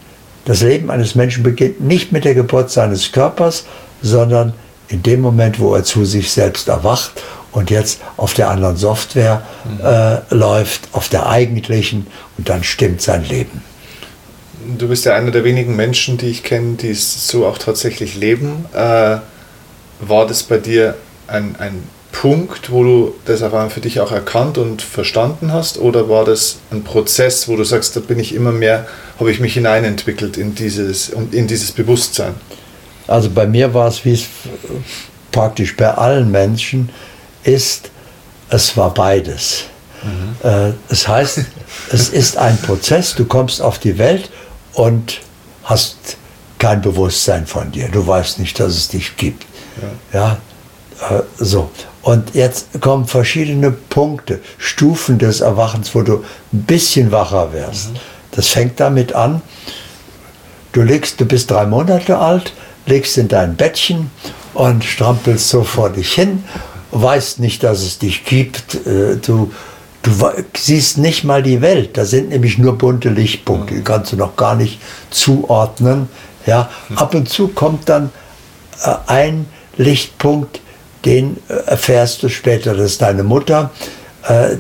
das Leben eines Menschen beginnt nicht mit der Geburt seines Körpers, sondern in dem Moment, wo er zu sich selbst erwacht und jetzt auf der anderen Software mhm. äh, läuft, auf der eigentlichen und dann stimmt sein Leben. Du bist ja einer der wenigen Menschen, die ich kenne, die es so auch tatsächlich leben. Äh, war das bei dir ein, ein Punkt, wo du das aber für dich auch erkannt und verstanden hast? Oder war das ein Prozess, wo du sagst, da bin ich immer mehr, habe ich mich hineinentwickelt in dieses, in dieses Bewusstsein? Also bei mir war es, wie es praktisch bei allen Menschen ist, es war beides. Mhm. Äh, das heißt, es ist ein Prozess, du kommst auf die Welt und hast kein Bewusstsein von dir. Du weißt nicht, dass es dich gibt. Ja, ja äh, so. Und jetzt kommen verschiedene Punkte, Stufen des Erwachens, wo du ein bisschen wacher wirst. Mhm. Das fängt damit an, du legst, du bist drei Monate alt, legst in dein Bettchen und strampelst so vor dich hin, weißt nicht, dass es dich gibt. Äh, du, du siehst nicht mal die Welt. Da sind nämlich nur bunte Lichtpunkte, die kannst du noch gar nicht zuordnen. Ja, ab und zu kommt dann äh, ein Lichtpunkt, den äh, erfährst du später, das ist deine Mutter.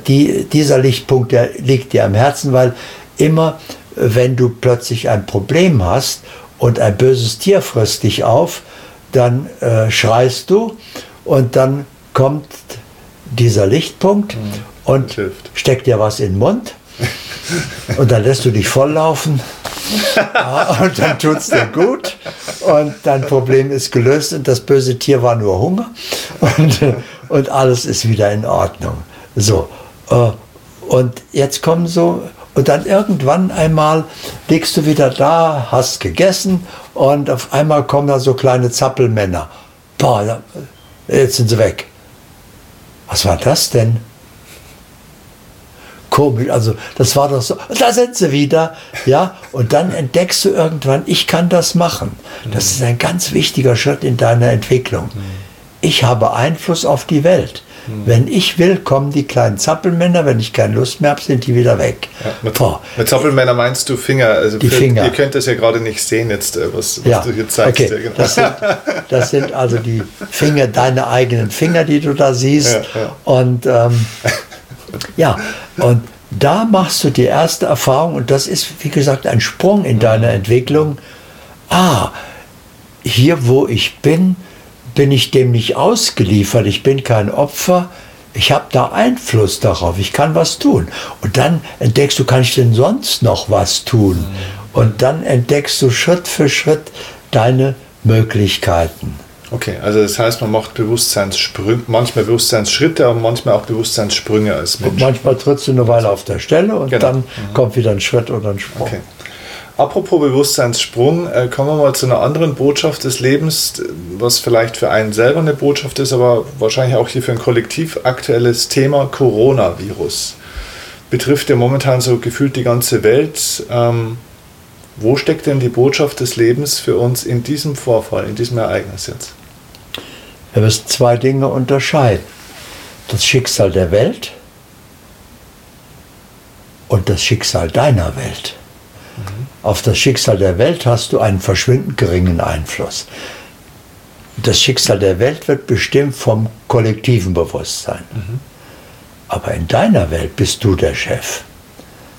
Die, dieser Lichtpunkt, der liegt dir am Herzen, weil immer, wenn du plötzlich ein Problem hast und ein böses Tier frisst dich auf, dann äh, schreist du und dann kommt dieser Lichtpunkt mhm. und steckt dir was in den Mund und dann lässt du dich volllaufen ja, und dann tut es dir gut und dein Problem ist gelöst und das böse Tier war nur Hunger und, und alles ist wieder in Ordnung. So, äh, und jetzt kommen so und dann irgendwann einmal liegst du wieder da, hast gegessen und auf einmal kommen da so kleine Zappelmänner. Boah, jetzt sind sie weg. Was war das denn? Komisch, also das war doch so, da sind sie wieder, ja, und dann entdeckst du irgendwann, ich kann das machen. Das ist ein ganz wichtiger Schritt in deiner Entwicklung. Ich habe Einfluss auf die Welt. Hm. Wenn ich will, kommen die kleinen Zappelmänner. Wenn ich keine Lust mehr habe, sind die wieder weg. Ja, mit, mit, Zappelmänner meinst du Finger? Also die für, Finger. Ihr könnt das ja gerade nicht sehen jetzt, äh, was, was ja. du hier zeigst. Okay. Ja, genau. das, sind, das, sind, also die Finger, deine eigenen Finger, die du da siehst. Und ähm, ja, und da machst du die erste Erfahrung und das ist, wie gesagt, ein Sprung in deiner Entwicklung. Ah, hier wo ich bin, bin ich dem nicht ausgeliefert, ich bin kein Opfer, ich habe da Einfluss darauf, ich kann was tun. Und dann entdeckst du, kann ich denn sonst noch was tun? Und dann entdeckst du Schritt für Schritt deine Möglichkeiten. Okay, also das heißt, man macht Bewusstseinssprünge, manchmal Bewusstseinsschritte, aber manchmal auch Bewusstseinssprünge als Mensch. Und manchmal trittst du eine Weile auf der Stelle und genau. dann mhm. kommt wieder ein Schritt oder ein Sprung. Okay. Apropos Bewusstseinssprung, äh, kommen wir mal zu einer anderen Botschaft des Lebens, was vielleicht für einen selber eine Botschaft ist, aber wahrscheinlich auch hier für ein Kollektiv aktuelles Thema Coronavirus. Betrifft ja momentan so gefühlt die ganze Welt. Ähm, wo steckt denn die Botschaft des Lebens für uns in diesem Vorfall, in diesem Ereignis jetzt? Wir müssen zwei Dinge unterscheiden. Das Schicksal der Welt und das Schicksal deiner Welt. Auf das Schicksal der Welt hast du einen verschwindend geringen Einfluss. Das Schicksal der Welt wird bestimmt vom kollektiven Bewusstsein. Mhm. Aber in deiner Welt bist du der Chef,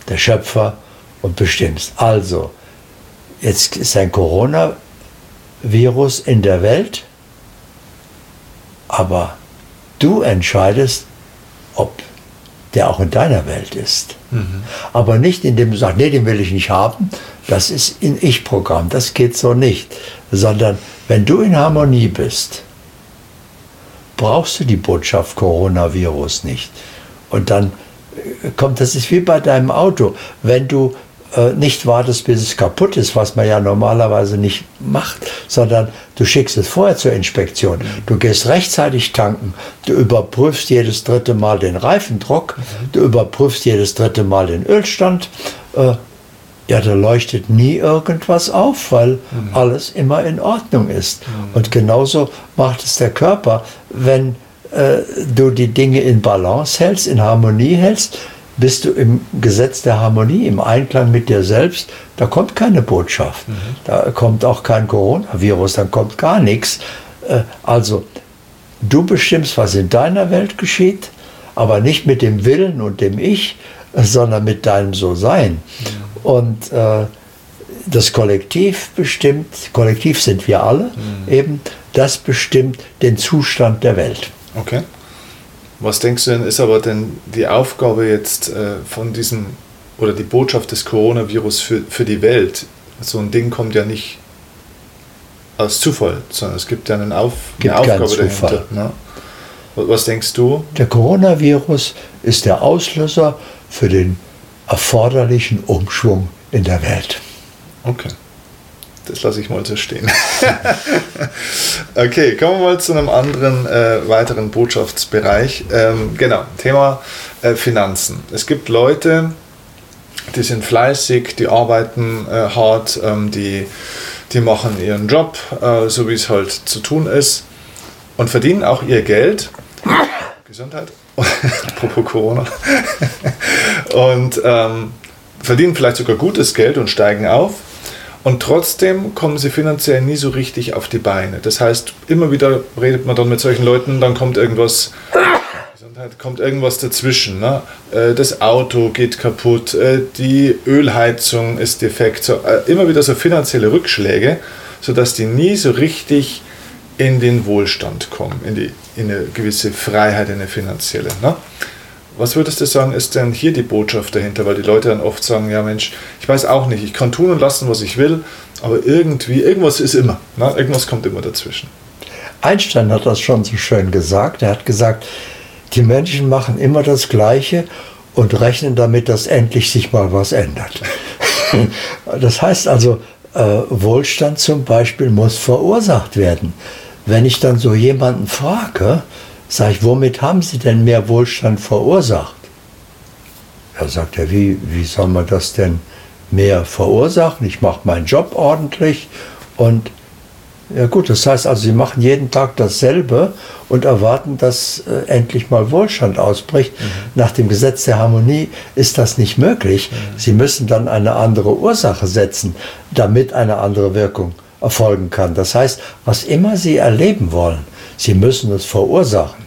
der Schöpfer und bestimmst. Also, jetzt ist ein Coronavirus in der Welt, aber du entscheidest, ob der auch in deiner Welt ist. Mhm. Aber nicht indem du sagst, nee, den will ich nicht haben. Das ist in Ich-Programm, das geht so nicht. Sondern wenn du in Harmonie bist, brauchst du die Botschaft Coronavirus nicht. Und dann äh, kommt, das ist wie bei deinem Auto. Wenn du äh, nicht wartest, bis es kaputt ist, was man ja normalerweise nicht macht, sondern du schickst es vorher zur Inspektion. Du gehst rechtzeitig tanken, du überprüfst jedes dritte Mal den Reifendruck, du überprüfst jedes dritte Mal den Ölstand. Äh, ja, da leuchtet nie irgendwas auf, weil mhm. alles immer in Ordnung ist. Mhm. Und genauso macht es der Körper, wenn äh, du die Dinge in Balance hältst, in Harmonie hältst, bist du im Gesetz der Harmonie, im Einklang mit dir selbst, da kommt keine Botschaft. Mhm. Da kommt auch kein Coronavirus, dann kommt gar nichts. Äh, also, du bestimmst, was in deiner Welt geschieht, aber nicht mit dem Willen und dem Ich, sondern mit deinem So-Sein. Mhm. Und äh, das Kollektiv bestimmt, Kollektiv sind wir alle, mhm. eben, das bestimmt den Zustand der Welt. Okay. Was denkst du denn, ist aber denn die Aufgabe jetzt äh, von diesem oder die Botschaft des Coronavirus für, für die Welt? So ein Ding kommt ja nicht aus Zufall, sondern es gibt ja einen Auf, gibt eine Aufgabe dahinter. Ne? Was denkst du? Der Coronavirus ist der Auslöser für den erforderlichen Umschwung in der Welt. Okay. Das lasse ich mal so stehen. okay, kommen wir mal zu einem anderen äh, weiteren Botschaftsbereich. Ähm, genau, Thema äh, Finanzen. Es gibt Leute, die sind fleißig, die arbeiten äh, hart, ähm, die, die machen ihren Job, äh, so wie es halt zu tun ist, und verdienen auch ihr Geld. Gesundheit. Apropos Corona. und ähm, verdienen vielleicht sogar gutes Geld und steigen auf und trotzdem kommen sie finanziell nie so richtig auf die Beine. Das heißt, immer wieder redet man dann mit solchen Leuten, dann kommt irgendwas, kommt irgendwas dazwischen. Ne? Äh, das Auto geht kaputt, äh, die Ölheizung ist defekt. So, äh, immer wieder so finanzielle Rückschläge, sodass die nie so richtig in den Wohlstand kommen, in, die, in eine gewisse Freiheit, in eine finanzielle. Ne? Was würdest du sagen, ist denn hier die Botschaft dahinter? Weil die Leute dann oft sagen, ja Mensch, ich weiß auch nicht, ich kann tun und lassen, was ich will, aber irgendwie, irgendwas ist immer. Ne? Irgendwas kommt immer dazwischen. Einstein hat das schon so schön gesagt. Er hat gesagt, die Menschen machen immer das Gleiche und rechnen damit, dass endlich sich mal was ändert. das heißt also, äh, Wohlstand zum Beispiel muss verursacht werden. Wenn ich dann so jemanden frage, Sag ich, womit haben Sie denn mehr Wohlstand verursacht? Er sagt, ja, wie, wie soll man das denn mehr verursachen? Ich mache meinen Job ordentlich und ja gut, das heißt also, sie machen jeden Tag dasselbe und erwarten, dass äh, endlich mal Wohlstand ausbricht. Mhm. Nach dem Gesetz der Harmonie ist das nicht möglich. Mhm. Sie müssen dann eine andere Ursache setzen, damit eine andere Wirkung erfolgen kann. Das heißt, was immer Sie erleben wollen, Sie müssen es verursachen.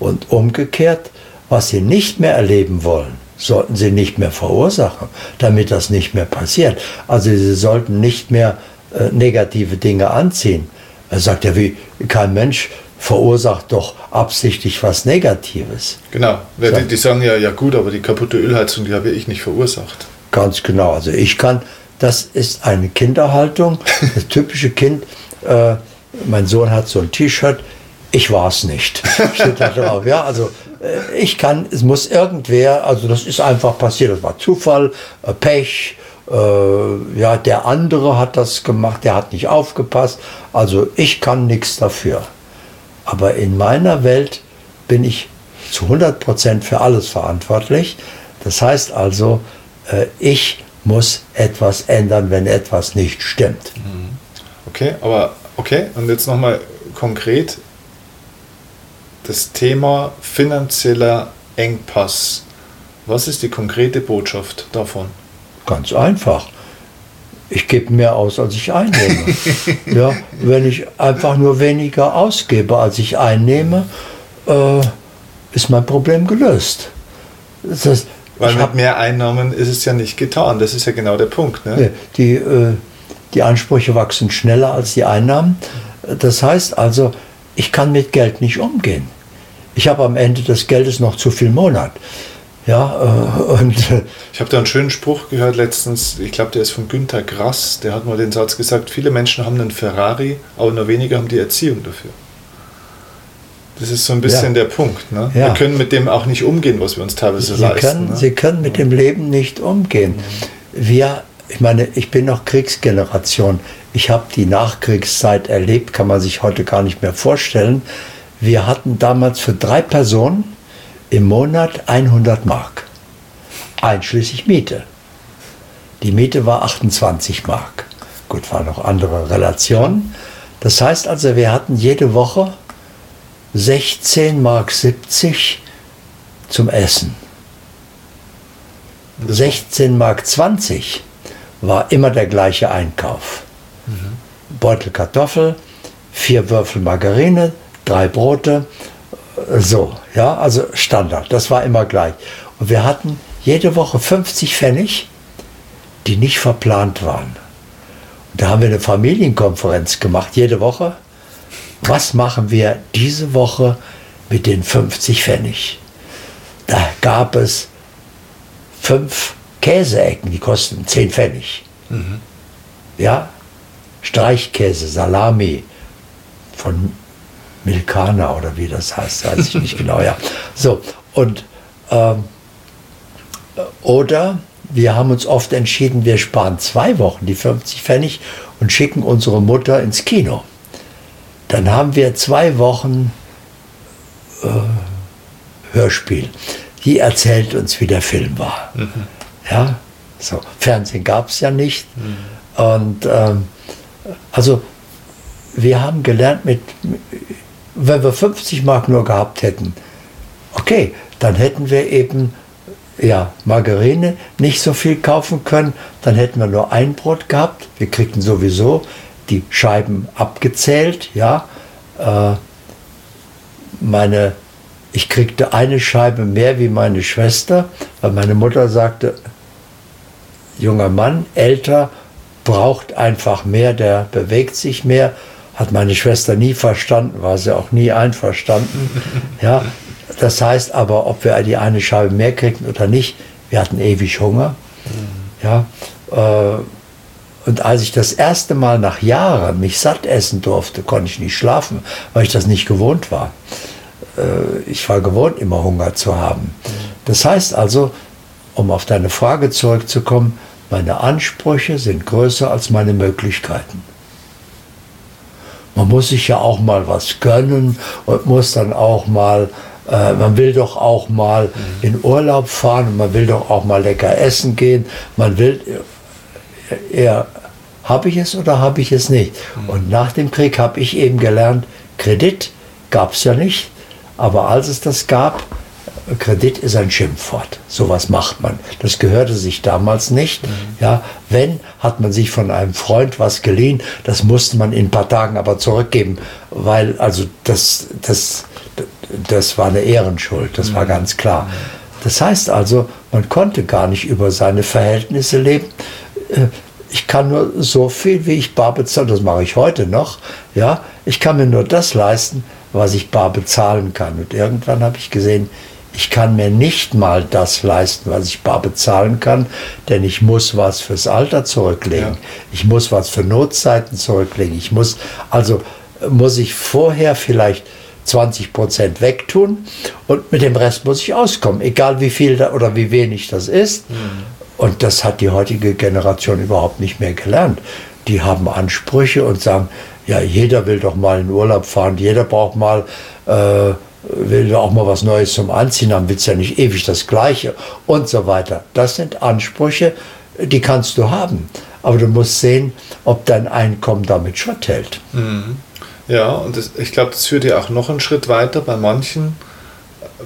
Und umgekehrt, was Sie nicht mehr erleben wollen, sollten Sie nicht mehr verursachen, damit das nicht mehr passiert. Also Sie sollten nicht mehr äh, negative Dinge anziehen. Er sagt ja, wie kein Mensch verursacht doch absichtlich was Negatives. Genau, die, die sagen ja, ja gut, aber die kaputte Ölheizung, die habe ich nicht verursacht. Ganz genau, also ich kann, das ist eine Kinderhaltung, das typische Kind. Äh, mein Sohn hat so ein T-Shirt, ich war es nicht. Ja, also äh, ich kann, es muss irgendwer, also das ist einfach passiert, das war Zufall, äh, Pech, äh, ja, der andere hat das gemacht, der hat nicht aufgepasst, also ich kann nichts dafür. Aber in meiner Welt bin ich zu 100% für alles verantwortlich. Das heißt also, äh, ich muss etwas ändern, wenn etwas nicht stimmt. Mhm. Okay, aber okay, und jetzt nochmal konkret, das Thema finanzieller Engpass. Was ist die konkrete Botschaft davon? Ganz einfach. Ich gebe mehr aus, als ich einnehme. ja, wenn ich einfach nur weniger ausgebe, als ich einnehme, äh, ist mein Problem gelöst. Das heißt, Weil mit mehr Einnahmen ist es ja nicht getan. Das ist ja genau der Punkt. Ne? Die, äh, die Ansprüche wachsen schneller als die Einnahmen. Das heißt also, ich kann mit Geld nicht umgehen. Ich habe am Ende des Geldes noch zu viel Monat. Ja, äh, und, äh, ich habe da einen schönen Spruch gehört letztens, ich glaube, der ist von Günter Grass, der hat mal den Satz gesagt, viele Menschen haben einen Ferrari, aber nur wenige haben die Erziehung dafür. Das ist so ein bisschen ja. der Punkt. Ne? Ja. Wir können mit dem auch nicht umgehen, was wir uns teilweise Sie leisten. Können, ne? Sie können mit dem Leben nicht umgehen. Wir, ich meine, ich bin noch Kriegsgeneration. Ich habe die Nachkriegszeit erlebt, kann man sich heute gar nicht mehr vorstellen. Wir hatten damals für drei Personen im Monat 100 Mark, einschließlich Miete. Die Miete war 28 Mark. Gut, waren noch andere Relationen. Das heißt also, wir hatten jede Woche 16 Mark 70 zum Essen. 16 Mark 20 war immer der gleiche Einkauf. Mhm. Beutel Kartoffel, vier Würfel Margarine, drei Brote, so, ja, also Standard, das war immer gleich. Und wir hatten jede Woche 50 Pfennig, die nicht verplant waren. Und da haben wir eine Familienkonferenz gemacht, jede Woche. Was machen wir diese Woche mit den 50 Pfennig? Da gab es fünf Käseecken, die kosten 10 Pfennig. Mhm. Ja, Streichkäse, Salami von Milkana oder wie das heißt, weiß ich nicht genau, ja. So, und ähm, oder wir haben uns oft entschieden, wir sparen zwei Wochen die 50 Pfennig und schicken unsere Mutter ins Kino. Dann haben wir zwei Wochen äh, Hörspiel. Die erzählt uns, wie der Film war. Mhm. Ja, so. Fernsehen gab es ja nicht. Mhm. Und ähm, also wir haben gelernt, mit, wenn wir 50 Mark nur gehabt hätten, okay, dann hätten wir eben ja, Margarine nicht so viel kaufen können, dann hätten wir nur ein Brot gehabt. Wir kriegten sowieso die Scheiben abgezählt, ja. Äh, meine, ich kriegte eine Scheibe mehr wie meine Schwester, weil meine Mutter sagte, junger Mann, älter, braucht einfach mehr, der bewegt sich mehr hat meine Schwester nie verstanden, war sie auch nie einverstanden. Ja, das heißt aber, ob wir die eine Scheibe mehr kriegten oder nicht, wir hatten ewig Hunger. Ja, äh, und als ich das erste Mal nach Jahren mich satt essen durfte, konnte ich nicht schlafen, weil ich das nicht gewohnt war. Äh, ich war gewohnt, immer Hunger zu haben. Das heißt also, um auf deine Frage zurückzukommen, meine Ansprüche sind größer als meine Möglichkeiten. Man muss sich ja auch mal was gönnen und muss dann auch mal, äh, man will doch auch mal mhm. in Urlaub fahren man will doch auch mal lecker essen gehen. Man will äh, eher, habe ich es oder habe ich es nicht? Mhm. Und nach dem Krieg habe ich eben gelernt, Kredit gab es ja nicht, aber als es das gab, Kredit ist ein Schimpfwort. Sowas macht man. Das gehörte sich damals nicht. Mhm. Ja, wenn, hat man sich von einem Freund was geliehen. Das musste man in ein paar Tagen aber zurückgeben, weil also das, das, das war eine Ehrenschuld. Das mhm. war ganz klar. Das heißt also, man konnte gar nicht über seine Verhältnisse leben. Äh, ich kann nur so viel, wie ich bar bezahle, das mache ich heute noch. Ja, ich kann mir nur das leisten, was ich bar bezahlen kann. Und irgendwann habe ich gesehen, ich kann mir nicht mal das leisten, was ich bar bezahlen kann, denn ich muss was fürs Alter zurücklegen. Ja. Ich muss was für Notzeiten zurücklegen. Ich muss, also muss ich vorher vielleicht 20 Prozent wegtun und mit dem Rest muss ich auskommen, egal wie viel da, oder wie wenig das ist. Mhm. Und das hat die heutige Generation überhaupt nicht mehr gelernt. Die haben Ansprüche und sagen, ja, jeder will doch mal in Urlaub fahren, jeder braucht mal äh, will du auch mal was Neues zum Anziehen haben, willst ja nicht ewig das Gleiche und so weiter. Das sind Ansprüche, die kannst du haben. Aber du musst sehen, ob dein Einkommen damit Schritt hält. Mhm. Ja, und das, ich glaube, das führt ja auch noch einen Schritt weiter. Bei manchen,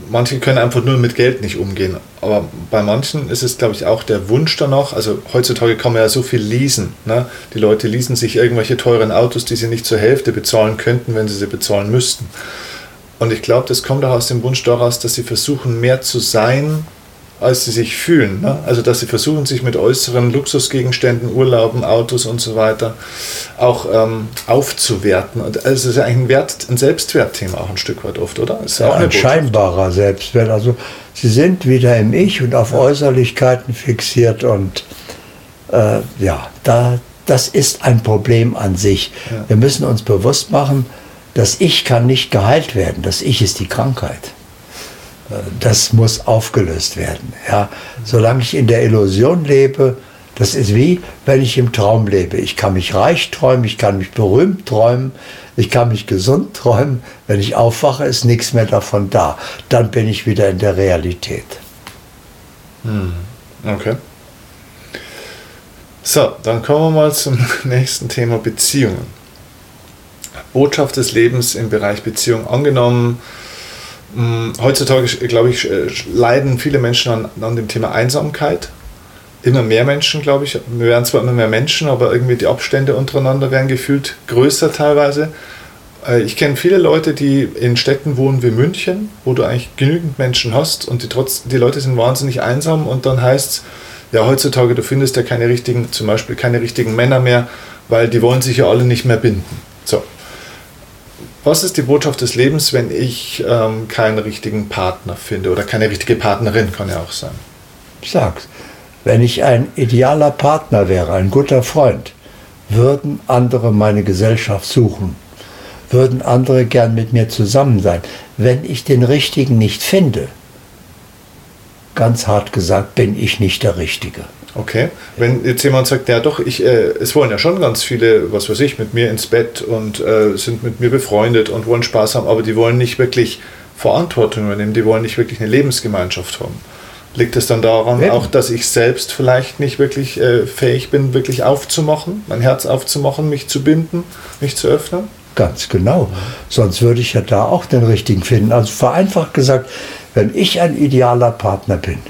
manche können einfach nur mit Geld nicht umgehen. Aber bei manchen ist es, glaube ich, auch der Wunsch danach. Also heutzutage kann man ja so viel leasen. Ne? Die Leute leasen sich irgendwelche teuren Autos, die sie nicht zur Hälfte bezahlen könnten, wenn sie sie bezahlen müssten. Und ich glaube, das kommt auch aus dem Wunsch daraus, dass sie versuchen, mehr zu sein, als sie sich fühlen. Ne? Also dass sie versuchen, sich mit äußeren Luxusgegenständen, Urlauben, Autos und so weiter auch ähm, aufzuwerten. Und also es ist ja ein, Wert, ein Selbstwertthema auch ein Stück weit oft, oder? Ist ja, auch ein scheinbarer Selbstwert. Also sie sind wieder im Ich und auf ja. Äußerlichkeiten fixiert und äh, ja, da, das ist ein Problem an sich. Ja. Wir müssen uns bewusst machen, das Ich kann nicht geheilt werden. Das Ich ist die Krankheit das muss aufgelöst werden. Ja. Solange ich in der Illusion lebe, das ist wie, wenn ich im Traum lebe. Ich kann mich reich träumen, ich kann mich berühmt träumen, ich kann mich gesund träumen. Wenn ich aufwache, ist nichts mehr davon da. Dann bin ich wieder in der Realität. Hm. Okay. So, dann kommen wir mal zum nächsten Thema Beziehungen. Botschaft des Lebens im Bereich Beziehung angenommen Mm, heutzutage, glaube ich, äh, leiden viele Menschen an, an dem Thema Einsamkeit. Immer mehr Menschen, glaube ich. Wir werden zwar immer mehr Menschen, aber irgendwie die Abstände untereinander werden gefühlt größer teilweise. Äh, ich kenne viele Leute, die in Städten wohnen wie München, wo du eigentlich genügend Menschen hast und die, trotz, die Leute sind wahnsinnig einsam und dann heißt es, ja, heutzutage, du findest ja keine richtigen, zum Beispiel keine richtigen Männer mehr, weil die wollen sich ja alle nicht mehr binden. So, was ist die Botschaft des Lebens, wenn ich ähm, keinen richtigen Partner finde oder keine richtige Partnerin, kann ja auch sein? Ich sag's. Wenn ich ein idealer Partner wäre, ein guter Freund, würden andere meine Gesellschaft suchen, würden andere gern mit mir zusammen sein. Wenn ich den richtigen nicht finde, ganz hart gesagt, bin ich nicht der Richtige. Okay, wenn jetzt jemand sagt, ja doch, ich, äh, es wollen ja schon ganz viele, was weiß ich, mit mir ins Bett und äh, sind mit mir befreundet und wollen Spaß haben, aber die wollen nicht wirklich Verantwortung übernehmen, die wollen nicht wirklich eine Lebensgemeinschaft haben. Liegt es dann daran ja. auch, dass ich selbst vielleicht nicht wirklich äh, fähig bin, wirklich aufzumachen, mein Herz aufzumachen, mich zu binden, mich zu öffnen? Ganz genau. Sonst würde ich ja da auch den richtigen finden. Also vereinfacht gesagt, wenn ich ein idealer Partner bin,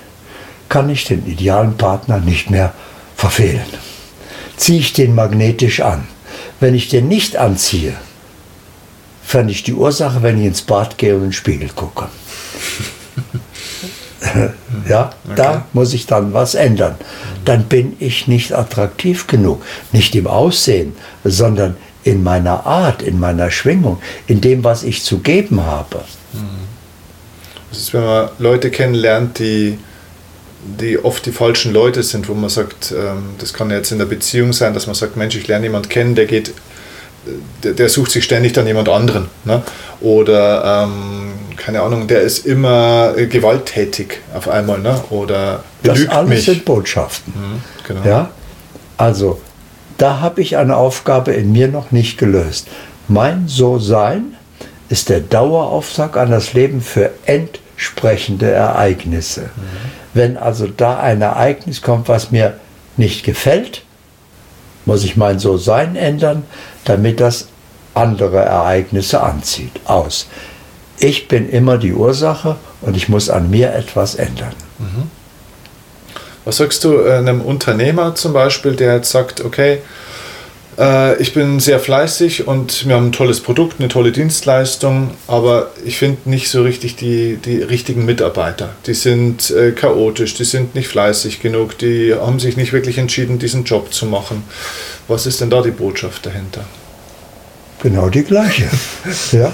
kann ich den idealen Partner nicht mehr verfehlen. Ziehe ich den magnetisch an. Wenn ich den nicht anziehe, fände ich die Ursache, wenn ich ins Bad gehe und in den Spiegel gucke. ja, okay. da muss ich dann was ändern. Dann bin ich nicht attraktiv genug. Nicht im Aussehen, sondern in meiner Art, in meiner Schwingung, in dem, was ich zu geben habe. Das ist, wenn man Leute kennenlernt, die die oft die falschen Leute sind, wo man sagt, ähm, das kann jetzt in der Beziehung sein, dass man sagt, Mensch, ich lerne jemanden kennen, der geht, der, der sucht sich ständig dann jemand anderen. Ne? Oder ähm, keine Ahnung, der ist immer gewalttätig auf einmal, ne? Oder belügt das alles mich. sind Botschaften. Mhm, genau. Ja? Also, da habe ich eine Aufgabe in mir noch nicht gelöst. Mein So-Sein ist der Dauerauftrag an das Leben für entsprechende Ereignisse. Mhm. Wenn also da ein Ereignis kommt, was mir nicht gefällt, muss ich mein So-Sein ändern, damit das andere Ereignisse anzieht. Aus. Ich bin immer die Ursache und ich muss an mir etwas ändern. Mhm. Was sagst du einem Unternehmer zum Beispiel, der jetzt sagt, okay, äh, ich bin sehr fleißig und wir haben ein tolles Produkt, eine tolle Dienstleistung, aber ich finde nicht so richtig die, die richtigen Mitarbeiter. Die sind äh, chaotisch, die sind nicht fleißig genug, die haben sich nicht wirklich entschieden, diesen Job zu machen. Was ist denn da die Botschaft dahinter? Genau die gleiche. ja.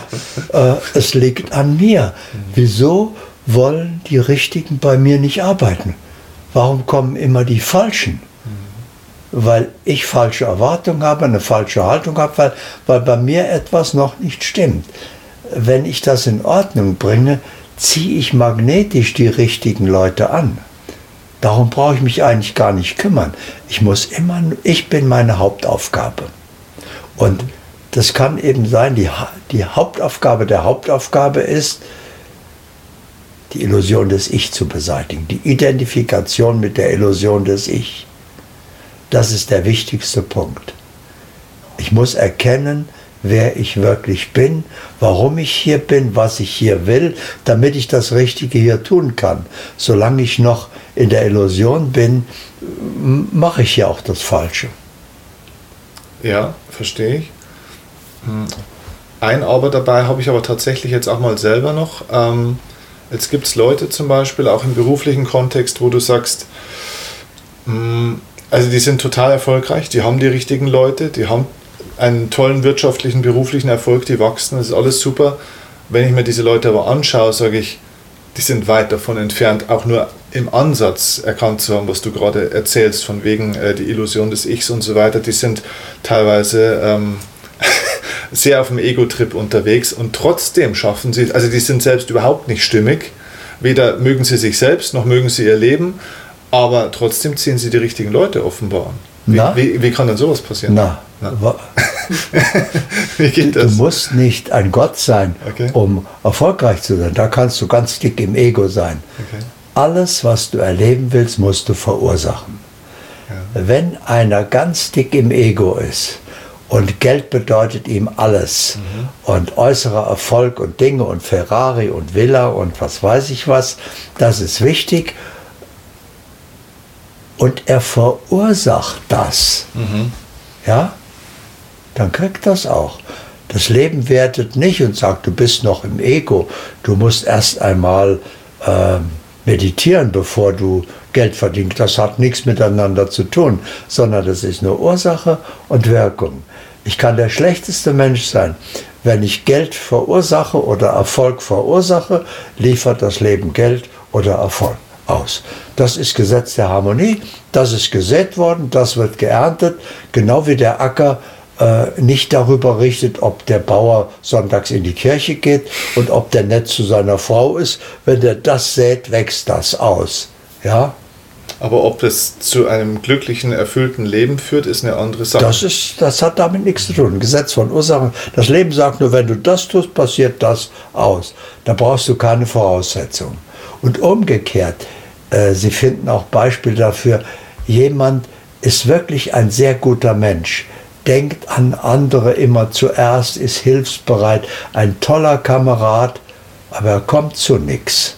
Äh, es liegt an mir. Wieso wollen die Richtigen bei mir nicht arbeiten? Warum kommen immer die Falschen? Weil ich falsche Erwartungen habe, eine falsche Haltung habe, weil, weil bei mir etwas noch nicht stimmt. Wenn ich das in Ordnung bringe, ziehe ich magnetisch die richtigen Leute an. Darum brauche ich mich eigentlich gar nicht kümmern. Ich muss immer, ich bin meine Hauptaufgabe. Und das kann eben sein, die, die Hauptaufgabe der Hauptaufgabe ist, die Illusion des Ich zu beseitigen, die Identifikation mit der Illusion des Ich. Das ist der wichtigste Punkt. Ich muss erkennen, wer ich wirklich bin, warum ich hier bin, was ich hier will, damit ich das Richtige hier tun kann. Solange ich noch in der Illusion bin, mache ich ja auch das Falsche. Ja, verstehe ich. Hm. Ein Aber dabei habe ich aber tatsächlich jetzt auch mal selber noch. Ähm Jetzt gibt es Leute zum Beispiel, auch im beruflichen Kontext, wo du sagst, mm, also die sind total erfolgreich, die haben die richtigen Leute, die haben einen tollen wirtschaftlichen, beruflichen Erfolg, die wachsen, das ist alles super. Wenn ich mir diese Leute aber anschaue, sage ich, die sind weit davon entfernt, auch nur im Ansatz erkannt zu haben, was du gerade erzählst, von wegen äh, die Illusion des Ichs und so weiter. Die sind teilweise ähm, sehr auf dem Ego-Trip unterwegs und trotzdem schaffen sie, also die sind selbst überhaupt nicht stimmig. Weder mögen sie sich selbst, noch mögen sie ihr Leben, aber trotzdem ziehen sie die richtigen Leute offenbar an. Wie, wie, wie, kann denn sowas passieren? Na, Na. wie geht das? Du musst nicht ein Gott sein, okay. um erfolgreich zu sein. Da kannst du ganz dick im Ego sein. Okay. Alles, was du erleben willst, musst du verursachen. Ja. Wenn einer ganz dick im Ego ist und Geld bedeutet ihm alles mhm. und äußerer Erfolg und Dinge und Ferrari und Villa und was weiß ich was, das ist wichtig und er verursacht das, mhm. ja, dann kriegt das auch. Das Leben wertet nicht und sagt, du bist noch im Ego. Du musst erst einmal äh, meditieren, bevor du Geld verdienst. Das hat nichts miteinander zu tun, sondern das ist nur Ursache und Wirkung. Ich kann der schlechteste Mensch sein. Wenn ich Geld verursache oder Erfolg verursache, liefert das Leben Geld oder Erfolg aus. Das ist Gesetz der Harmonie, das ist gesät worden, das wird geerntet, genau wie der Acker äh, nicht darüber richtet, ob der Bauer sonntags in die Kirche geht und ob der nett zu seiner Frau ist. Wenn der das sät, wächst das aus. Ja? Aber ob das zu einem glücklichen, erfüllten Leben führt, ist eine andere Sache. Das, ist, das hat damit nichts zu tun. Gesetz von Ursachen. Das Leben sagt nur, wenn du das tust, passiert das aus. Da brauchst du keine Voraussetzungen. Und umgekehrt, Sie finden auch Beispiele dafür, jemand ist wirklich ein sehr guter Mensch, denkt an andere immer zuerst, ist hilfsbereit, ein toller Kamerad, aber er kommt zu nichts.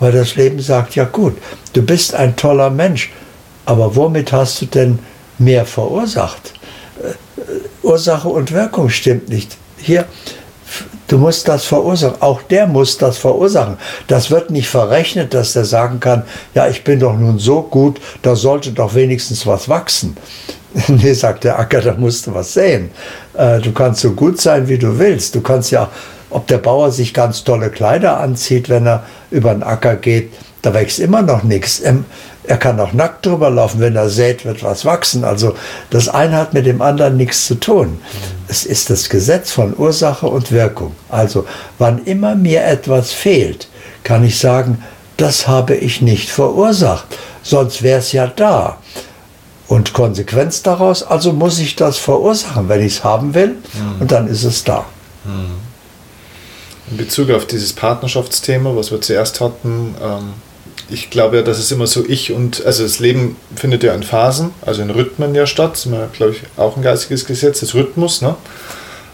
Weil das Leben sagt, ja gut, du bist ein toller Mensch, aber womit hast du denn mehr verursacht? Äh, äh, Ursache und Wirkung stimmt nicht. Hier, Du musst das verursachen. Auch der muss das verursachen. Das wird nicht verrechnet, dass der sagen kann, ja, ich bin doch nun so gut, da sollte doch wenigstens was wachsen. nee, sagt der Acker, da musst du was sehen. Äh, du kannst so gut sein, wie du willst. Du kannst ja, ob der Bauer sich ganz tolle Kleider anzieht, wenn er über den Acker geht, da wächst immer noch nichts. Ähm, er kann auch nackt drüber laufen. Wenn er sät, wird was wachsen. Also das eine hat mit dem anderen nichts zu tun. Es ist das Gesetz von Ursache und Wirkung. Also wann immer mir etwas fehlt, kann ich sagen, das habe ich nicht verursacht. Sonst wäre es ja da. Und Konsequenz daraus, also muss ich das verursachen, wenn ich es haben will, mhm. und dann ist es da. Mhm. In Bezug auf dieses Partnerschaftsthema, was wir zuerst hatten, ähm ich glaube ja, dass es immer so ich und, also das Leben findet ja in Phasen, also in Rhythmen ja statt, das ist immer, glaube ich, auch ein geistiges Gesetz, das Rhythmus. Ne?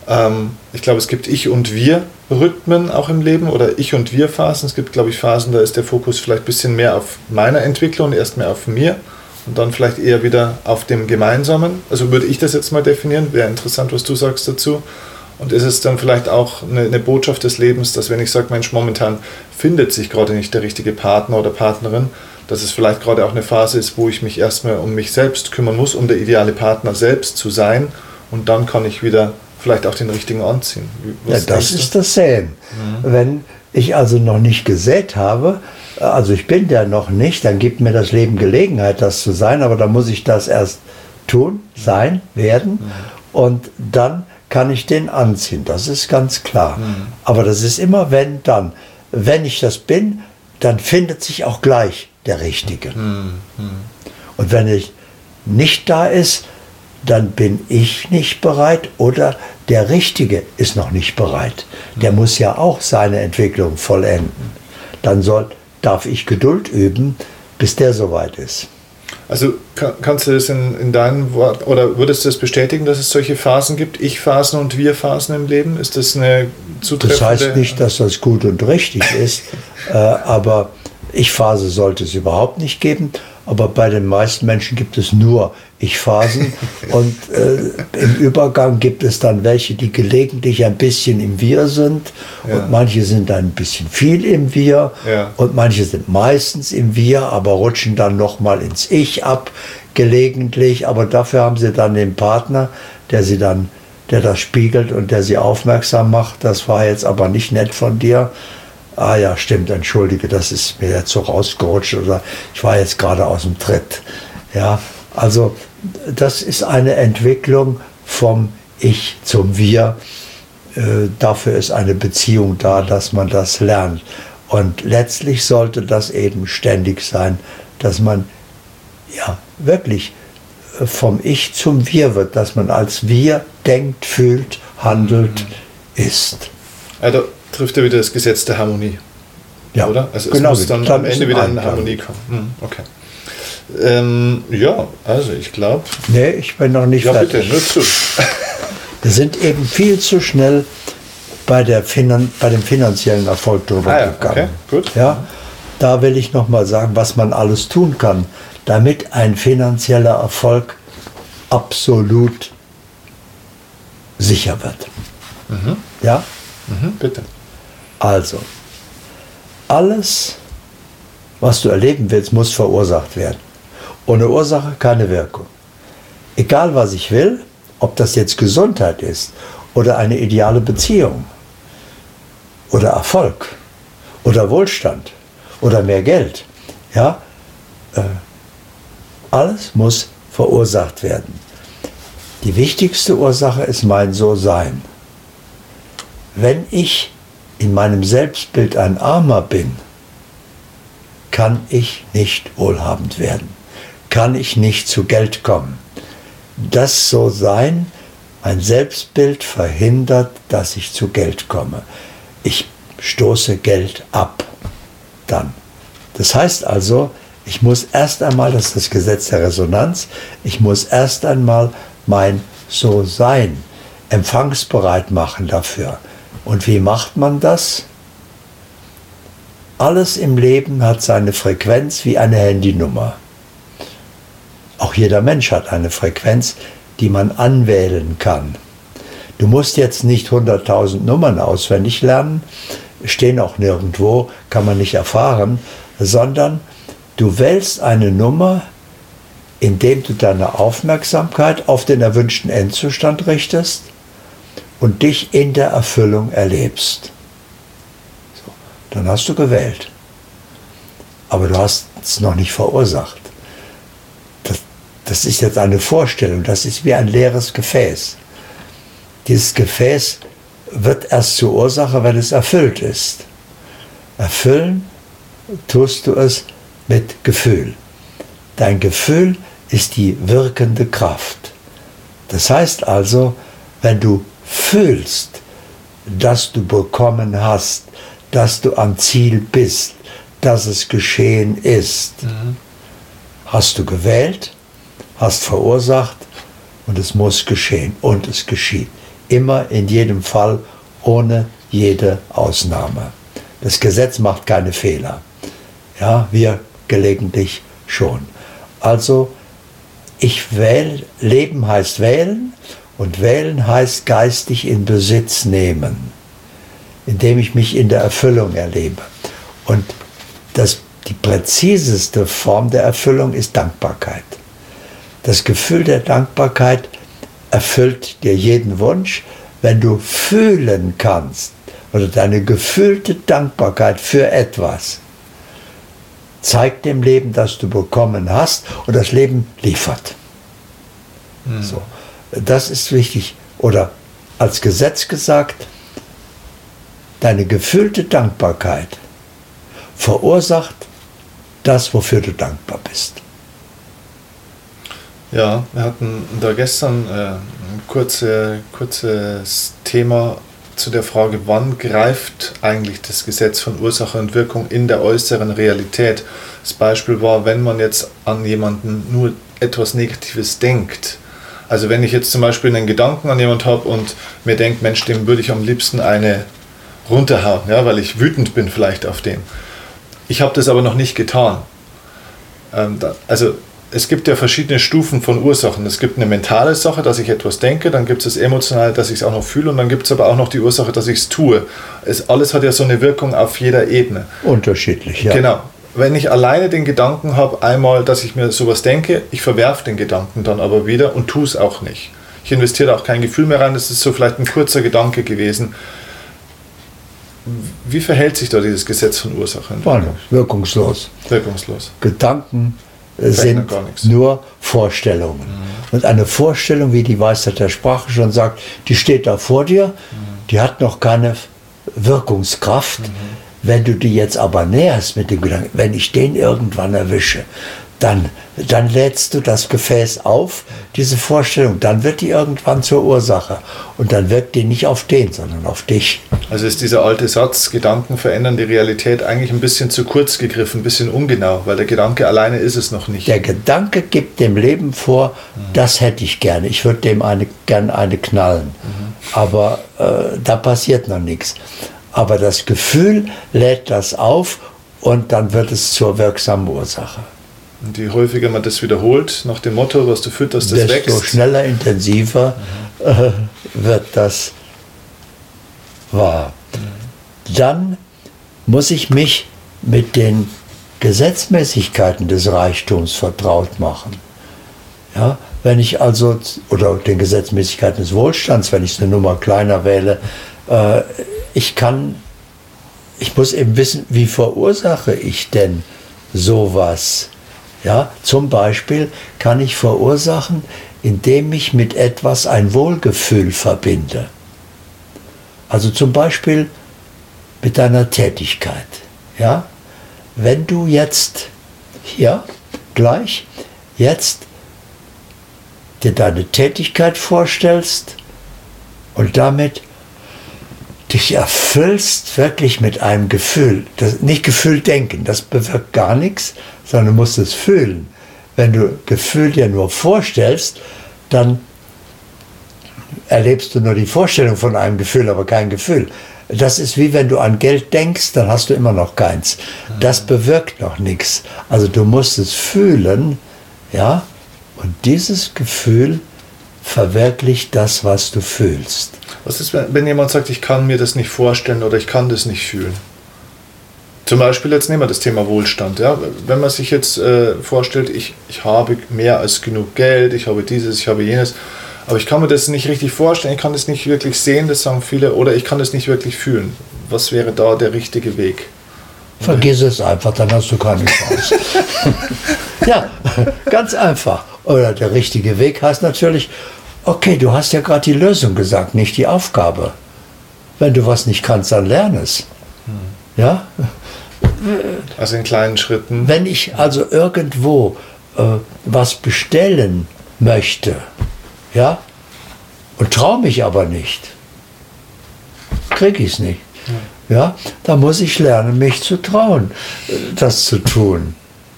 Ähm, ich glaube, es gibt Ich- und Wir-Rhythmen auch im Leben oder Ich- und Wir-Phasen. Es gibt, glaube ich, Phasen, da ist der Fokus vielleicht ein bisschen mehr auf meiner Entwicklung, erst mehr auf mir und dann vielleicht eher wieder auf dem Gemeinsamen. Also würde ich das jetzt mal definieren, wäre interessant, was du sagst dazu. Und ist es dann vielleicht auch eine, eine Botschaft des Lebens, dass wenn ich sage, Mensch, momentan findet sich gerade nicht der richtige Partner oder Partnerin, dass es vielleicht gerade auch eine Phase ist, wo ich mich erstmal um mich selbst kümmern muss, um der ideale Partner selbst zu sein. Und dann kann ich wieder vielleicht auch den richtigen anziehen. Was ja, das ist das Säen. Mhm. Wenn ich also noch nicht gesät habe, also ich bin der noch nicht, dann gibt mir das Leben Gelegenheit, das zu sein, aber dann muss ich das erst tun, sein, werden. Mhm. Und dann kann ich den anziehen. Das ist ganz klar. Mhm. Aber das ist immer wenn, dann. Wenn ich das bin, dann findet sich auch gleich der Richtige. Mhm. Und wenn ich nicht da ist, dann bin ich nicht bereit oder der Richtige ist noch nicht bereit. Der muss ja auch seine Entwicklung vollenden. Dann soll, darf ich Geduld üben, bis der soweit ist. Also kannst du das in, in deinen Worten oder würdest du das bestätigen, dass es solche Phasen gibt, Ich-Phasen und Wir-Phasen im Leben? Ist das eine zutreffende... Das heißt nicht, dass das gut und richtig ist, äh, aber Ich-Phase sollte es überhaupt nicht geben. Aber bei den meisten Menschen gibt es nur Ich-Phasen und äh, im Übergang gibt es dann welche, die gelegentlich ein bisschen im Wir sind ja. und manche sind ein bisschen viel im Wir ja. und manche sind meistens im Wir, aber rutschen dann nochmal ins Ich ab, gelegentlich, aber dafür haben sie dann den Partner, der sie dann der das spiegelt und der sie aufmerksam macht. Das war jetzt aber nicht nett von dir ah ja, stimmt, entschuldige, das ist mir jetzt so rausgerutscht oder ich war jetzt gerade aus dem Tritt. Ja, also das ist eine Entwicklung vom Ich zum Wir. Äh, dafür ist eine Beziehung da, dass man das lernt. Und letztlich sollte das eben ständig sein, dass man ja wirklich äh, vom Ich zum Wir wird, dass man als Wir denkt, fühlt, handelt, mhm. ist. Also trifft er wieder das Gesetz der Harmonie. Ja, oder? Also es genau, muss dann am Ende wieder in Harmonie kommen. Hm, okay. Ähm, ja, also ich glaube. Nee, ich bin noch nicht ja, fertig. Bitte, nur zu. Wir sind eben viel zu schnell bei, der Finan bei dem finanziellen Erfolg drüber ah, ja, gegangen. Okay, gut. Ja, da will ich noch mal sagen, was man alles tun kann, damit ein finanzieller Erfolg absolut sicher wird. Mhm. Ja? Mhm, bitte. Also, alles, was du erleben willst, muss verursacht werden. Ohne Ursache keine Wirkung. Egal was ich will, ob das jetzt Gesundheit ist oder eine ideale Beziehung oder Erfolg oder Wohlstand oder mehr Geld, ja, äh, alles muss verursacht werden. Die wichtigste Ursache ist mein So-Sein. Wenn ich in meinem Selbstbild ein Armer bin, kann ich nicht wohlhabend werden, kann ich nicht zu Geld kommen. Das so sein, mein Selbstbild verhindert, dass ich zu Geld komme. Ich stoße Geld ab. Dann. Das heißt also, ich muss erst einmal, das ist das Gesetz der Resonanz, ich muss erst einmal mein So-Sein empfangsbereit machen dafür. Und wie macht man das? Alles im Leben hat seine Frequenz wie eine Handynummer. Auch jeder Mensch hat eine Frequenz, die man anwählen kann. Du musst jetzt nicht 100.000 Nummern auswendig lernen, stehen auch nirgendwo, kann man nicht erfahren, sondern du wählst eine Nummer, indem du deine Aufmerksamkeit auf den erwünschten Endzustand richtest und dich in der Erfüllung erlebst. So, dann hast du gewählt. Aber du hast es noch nicht verursacht. Das, das ist jetzt eine Vorstellung, das ist wie ein leeres Gefäß. Dieses Gefäß wird erst zur Ursache, wenn es erfüllt ist. Erfüllen tust du es mit Gefühl. Dein Gefühl ist die wirkende Kraft. Das heißt also, wenn du fühlst, dass du bekommen hast, dass du am Ziel bist, dass es geschehen ist, mhm. hast du gewählt, hast verursacht und es muss geschehen und es geschieht. Immer in jedem Fall ohne jede Ausnahme. Das Gesetz macht keine Fehler. Ja, wir gelegentlich schon. Also ich wähle, Leben heißt wählen und wählen heißt geistig in Besitz nehmen, indem ich mich in der Erfüllung erlebe. Und das, die präziseste Form der Erfüllung ist Dankbarkeit. Das Gefühl der Dankbarkeit erfüllt dir jeden Wunsch, wenn du fühlen kannst oder deine gefühlte Dankbarkeit für etwas zeigt dem Leben, dass du bekommen hast und das Leben liefert. Mhm. So. Das ist wichtig. Oder als Gesetz gesagt, deine gefühlte Dankbarkeit verursacht das, wofür du dankbar bist. Ja, wir hatten da gestern äh, ein kurze, kurzes Thema zu der Frage, wann greift eigentlich das Gesetz von Ursache und Wirkung in der äußeren Realität. Das Beispiel war, wenn man jetzt an jemanden nur etwas Negatives denkt, also wenn ich jetzt zum Beispiel einen Gedanken an jemand habe und mir denke, Mensch, dem würde ich am liebsten eine runterhauen, ja, weil ich wütend bin vielleicht auf den. Ich habe das aber noch nicht getan. ähm, da, also es gibt ja verschiedene Stufen von Ursachen. Es gibt eine mentale Sache, dass ich etwas denke, dann gibt es das emotionale, dass ich es auch noch fühle und dann gibt es aber auch noch die Ursache, dass ich es tue. Es, alles hat ja so eine Wirkung auf jeder Ebene. Unterschiedlich, ja. Genau. Wenn ich alleine den Gedanken habe, einmal, dass ich mir sowas denke, ich verwerfe den Gedanken dann aber wieder und tue es auch nicht. Ich investiere auch kein Gefühl mehr rein, das ist so vielleicht ein kurzer Gedanke gewesen. Wie verhält sich da dieses Gesetz von Ursachen? Wirkungslos. Wirkungslos. Gedanken sind nur Vorstellungen. Mhm. Und eine Vorstellung, wie die Weisheit der Sprache schon sagt, die steht da vor dir, mhm. die hat noch keine Wirkungskraft. Mhm. Wenn du die jetzt aber näherst mit dem Gedanken, wenn ich den irgendwann erwische, dann, dann lädst du das Gefäß auf, diese Vorstellung, dann wird die irgendwann zur Ursache. Und dann wirkt die nicht auf den, sondern auf dich. Also ist dieser alte Satz, Gedanken verändern die Realität, eigentlich ein bisschen zu kurz gegriffen, ein bisschen ungenau, weil der Gedanke alleine ist es noch nicht. Der Gedanke gibt dem Leben vor, mhm. das hätte ich gerne, ich würde dem eine, gern eine knallen. Mhm. Aber äh, da passiert noch nichts. Aber das Gefühl lädt das auf und dann wird es zur wirksamen Ursache. Und je häufiger man das wiederholt, nach dem Motto, was du fütterst, das desto wächst. Desto schneller, intensiver mhm. äh, wird das wahr. Mhm. Dann muss ich mich mit den Gesetzmäßigkeiten des Reichtums vertraut machen. Ja, wenn ich also, oder den Gesetzmäßigkeiten des Wohlstands, wenn ich es eine Nummer kleiner wähle, äh, ich kann, ich muss eben wissen, wie verursache ich denn sowas? Ja, zum Beispiel kann ich verursachen, indem ich mit etwas ein Wohlgefühl verbinde. Also zum Beispiel mit deiner Tätigkeit. Ja? Wenn du jetzt hier gleich jetzt dir deine Tätigkeit vorstellst und damit dich erfüllst wirklich mit einem Gefühl, das, nicht Gefühl denken, das bewirkt gar nichts, sondern du musst es fühlen. Wenn du Gefühl dir nur vorstellst, dann erlebst du nur die Vorstellung von einem Gefühl, aber kein Gefühl. Das ist wie wenn du an Geld denkst, dann hast du immer noch keins. Das bewirkt noch nichts. Also du musst es fühlen, ja, und dieses Gefühl verwirklicht das, was du fühlst. Was ist, wenn jemand sagt, ich kann mir das nicht vorstellen oder ich kann das nicht fühlen? Zum Beispiel, jetzt nehmen wir das Thema Wohlstand. Ja? Wenn man sich jetzt äh, vorstellt, ich, ich habe mehr als genug Geld, ich habe dieses, ich habe jenes, aber ich kann mir das nicht richtig vorstellen, ich kann das nicht wirklich sehen, das sagen viele, oder ich kann das nicht wirklich fühlen. Was wäre da der richtige Weg? Vergiss es einfach, dann hast du keine Chance. ja, ganz einfach. Oder der richtige Weg heißt natürlich, okay, du hast ja gerade die Lösung gesagt, nicht die Aufgabe. Wenn du was nicht kannst, dann lern es. Hm. Ja? Also in kleinen Schritten. Wenn ich also irgendwo äh, was bestellen möchte, ja, und traue mich aber nicht, kriege ich es nicht. Ja. ja, da muss ich lernen, mich zu trauen, äh, das zu tun.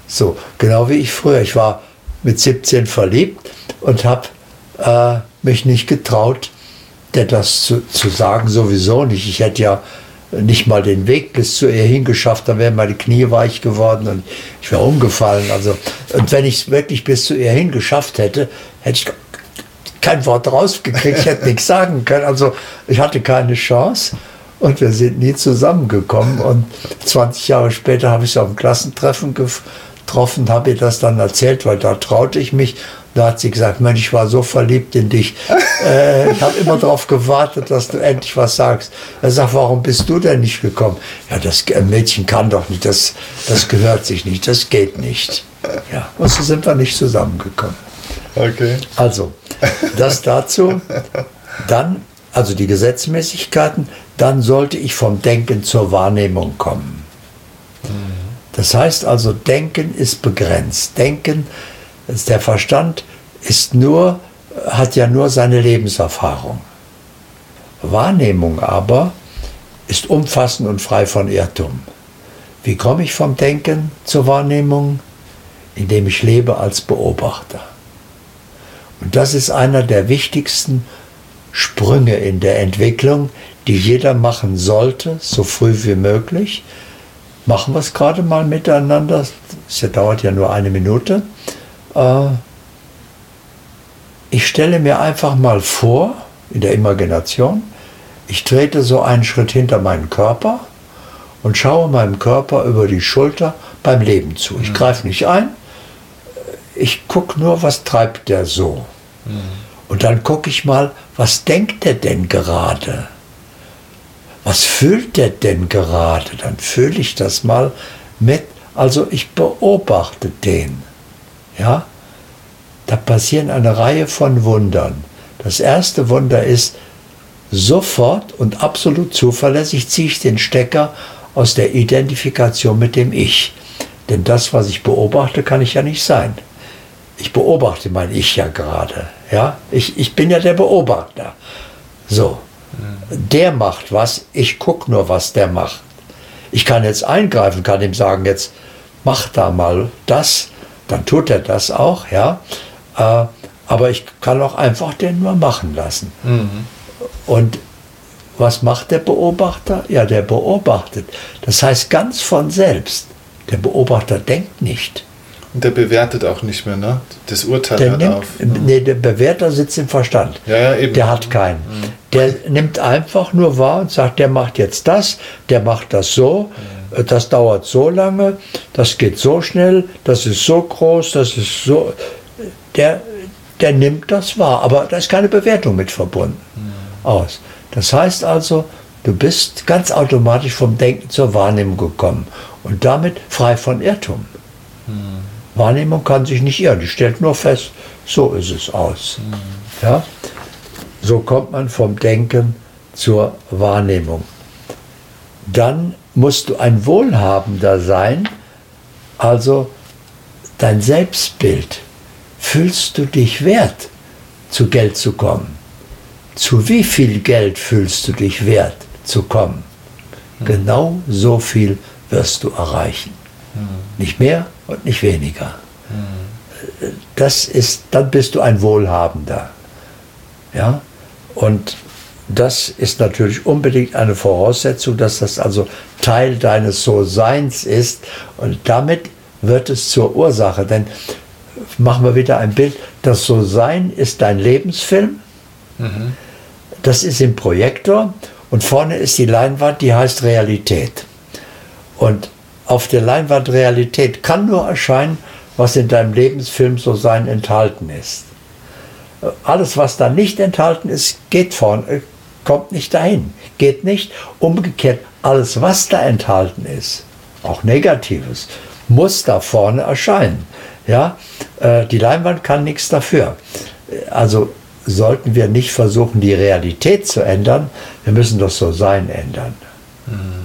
So, genau wie ich früher. Ich war mit 17 verliebt und habe äh, mich nicht getraut, der das zu, zu sagen sowieso nicht. Ich hätte ja nicht mal den Weg bis zu ihr hingeschafft, dann wären meine Knie weich geworden und ich wäre umgefallen. Also, und wenn ich es wirklich bis zu ihr hingeschafft hätte, hätte ich kein Wort rausgekriegt, ich hätte nichts sagen können. Also ich hatte keine Chance und wir sind nie zusammengekommen. Und 20 Jahre später habe ich sie auf dem Klassentreffen getroffen, habe ihr das dann erzählt, weil da traute ich mich. Da hat sie gesagt, Mensch, ich war so verliebt in dich. Äh, ich habe immer darauf gewartet, dass du endlich was sagst. Er sagt, warum bist du denn nicht gekommen? Ja, das Mädchen kann doch nicht, das, das gehört sich nicht, das geht nicht. Ja, und so sind wir nicht zusammengekommen. Okay. Also, das dazu. Dann, also die Gesetzmäßigkeiten, dann sollte ich vom Denken zur Wahrnehmung kommen. Das heißt also, Denken ist begrenzt. Denken der Verstand ist nur, hat ja nur seine Lebenserfahrung. Wahrnehmung aber ist umfassend und frei von Irrtum. Wie komme ich vom Denken zur Wahrnehmung? Indem ich lebe als Beobachter. Und das ist einer der wichtigsten Sprünge in der Entwicklung, die jeder machen sollte, so früh wie möglich, machen wir es gerade mal miteinander. Es dauert ja nur eine Minute. Äh, ich stelle mir einfach mal vor, in der Imagination, ich trete so einen Schritt hinter meinen Körper und schaue meinem Körper über die Schulter beim Leben zu. Ich mhm. greife nicht ein, ich gucke nur, was treibt der so. Mhm. Und dann gucke ich mal, was denkt der denn gerade? Was fühlt der denn gerade? Dann fühle ich das mal mit. Also ich beobachte den. Ja? Da passieren eine Reihe von Wundern. Das erste Wunder ist, sofort und absolut zuverlässig ziehe ich den Stecker aus der Identifikation mit dem Ich. Denn das, was ich beobachte, kann ich ja nicht sein. Ich beobachte mein Ich ja gerade. Ja? Ich, ich bin ja der Beobachter. So. Der macht was, ich gucke nur, was der macht. Ich kann jetzt eingreifen, kann ihm sagen, jetzt mach da mal das, dann tut er das auch, ja. Äh, aber ich kann auch einfach den nur machen lassen. Mhm. Und was macht der Beobachter? Ja, der beobachtet. Das heißt ganz von selbst. Der Beobachter denkt nicht. Und der bewertet auch nicht mehr, ne? Das Urteil der nimmt, auf. Nee, der Bewerter sitzt im Verstand. Ja, ja, eben. Der hat keinen. Mhm. Der nimmt einfach nur wahr und sagt, der macht jetzt das, der macht das so, mhm. Das dauert so lange, das geht so schnell, das ist so groß, das ist so. Der, der nimmt das wahr, aber da ist keine Bewertung mit verbunden. Mhm. Aus. Das heißt also, du bist ganz automatisch vom Denken zur Wahrnehmung gekommen und damit frei von Irrtum. Mhm. Wahrnehmung kann sich nicht irren, die stellt nur fest, so ist es aus. Mhm. Ja? So kommt man vom Denken zur Wahrnehmung. Dann musst du ein Wohlhabender sein, also dein Selbstbild. Fühlst du dich wert, zu Geld zu kommen? zu wie viel Geld fühlst du dich wert zu kommen? Genau so viel wirst du erreichen. Nicht mehr und nicht weniger. Das ist, dann bist du ein Wohlhabender. Ja? Und das ist natürlich unbedingt eine Voraussetzung, dass das also Teil deines So-Seins ist. Und damit wird es zur Ursache. Denn machen wir wieder ein Bild. Das So-Sein ist dein Lebensfilm. Mhm. Das ist im Projektor und vorne ist die Leinwand, die heißt Realität. Und auf der Leinwand Realität kann nur erscheinen, was in deinem Lebensfilm so sein enthalten ist. Alles, was da nicht enthalten ist, geht vorne, kommt nicht dahin, geht nicht. Umgekehrt, alles, was da enthalten ist, auch Negatives, muss da vorne erscheinen. Ja, äh, die Leinwand kann nichts dafür. Also sollten wir nicht versuchen, die Realität zu ändern, wir müssen das So-Sein ändern. Mhm.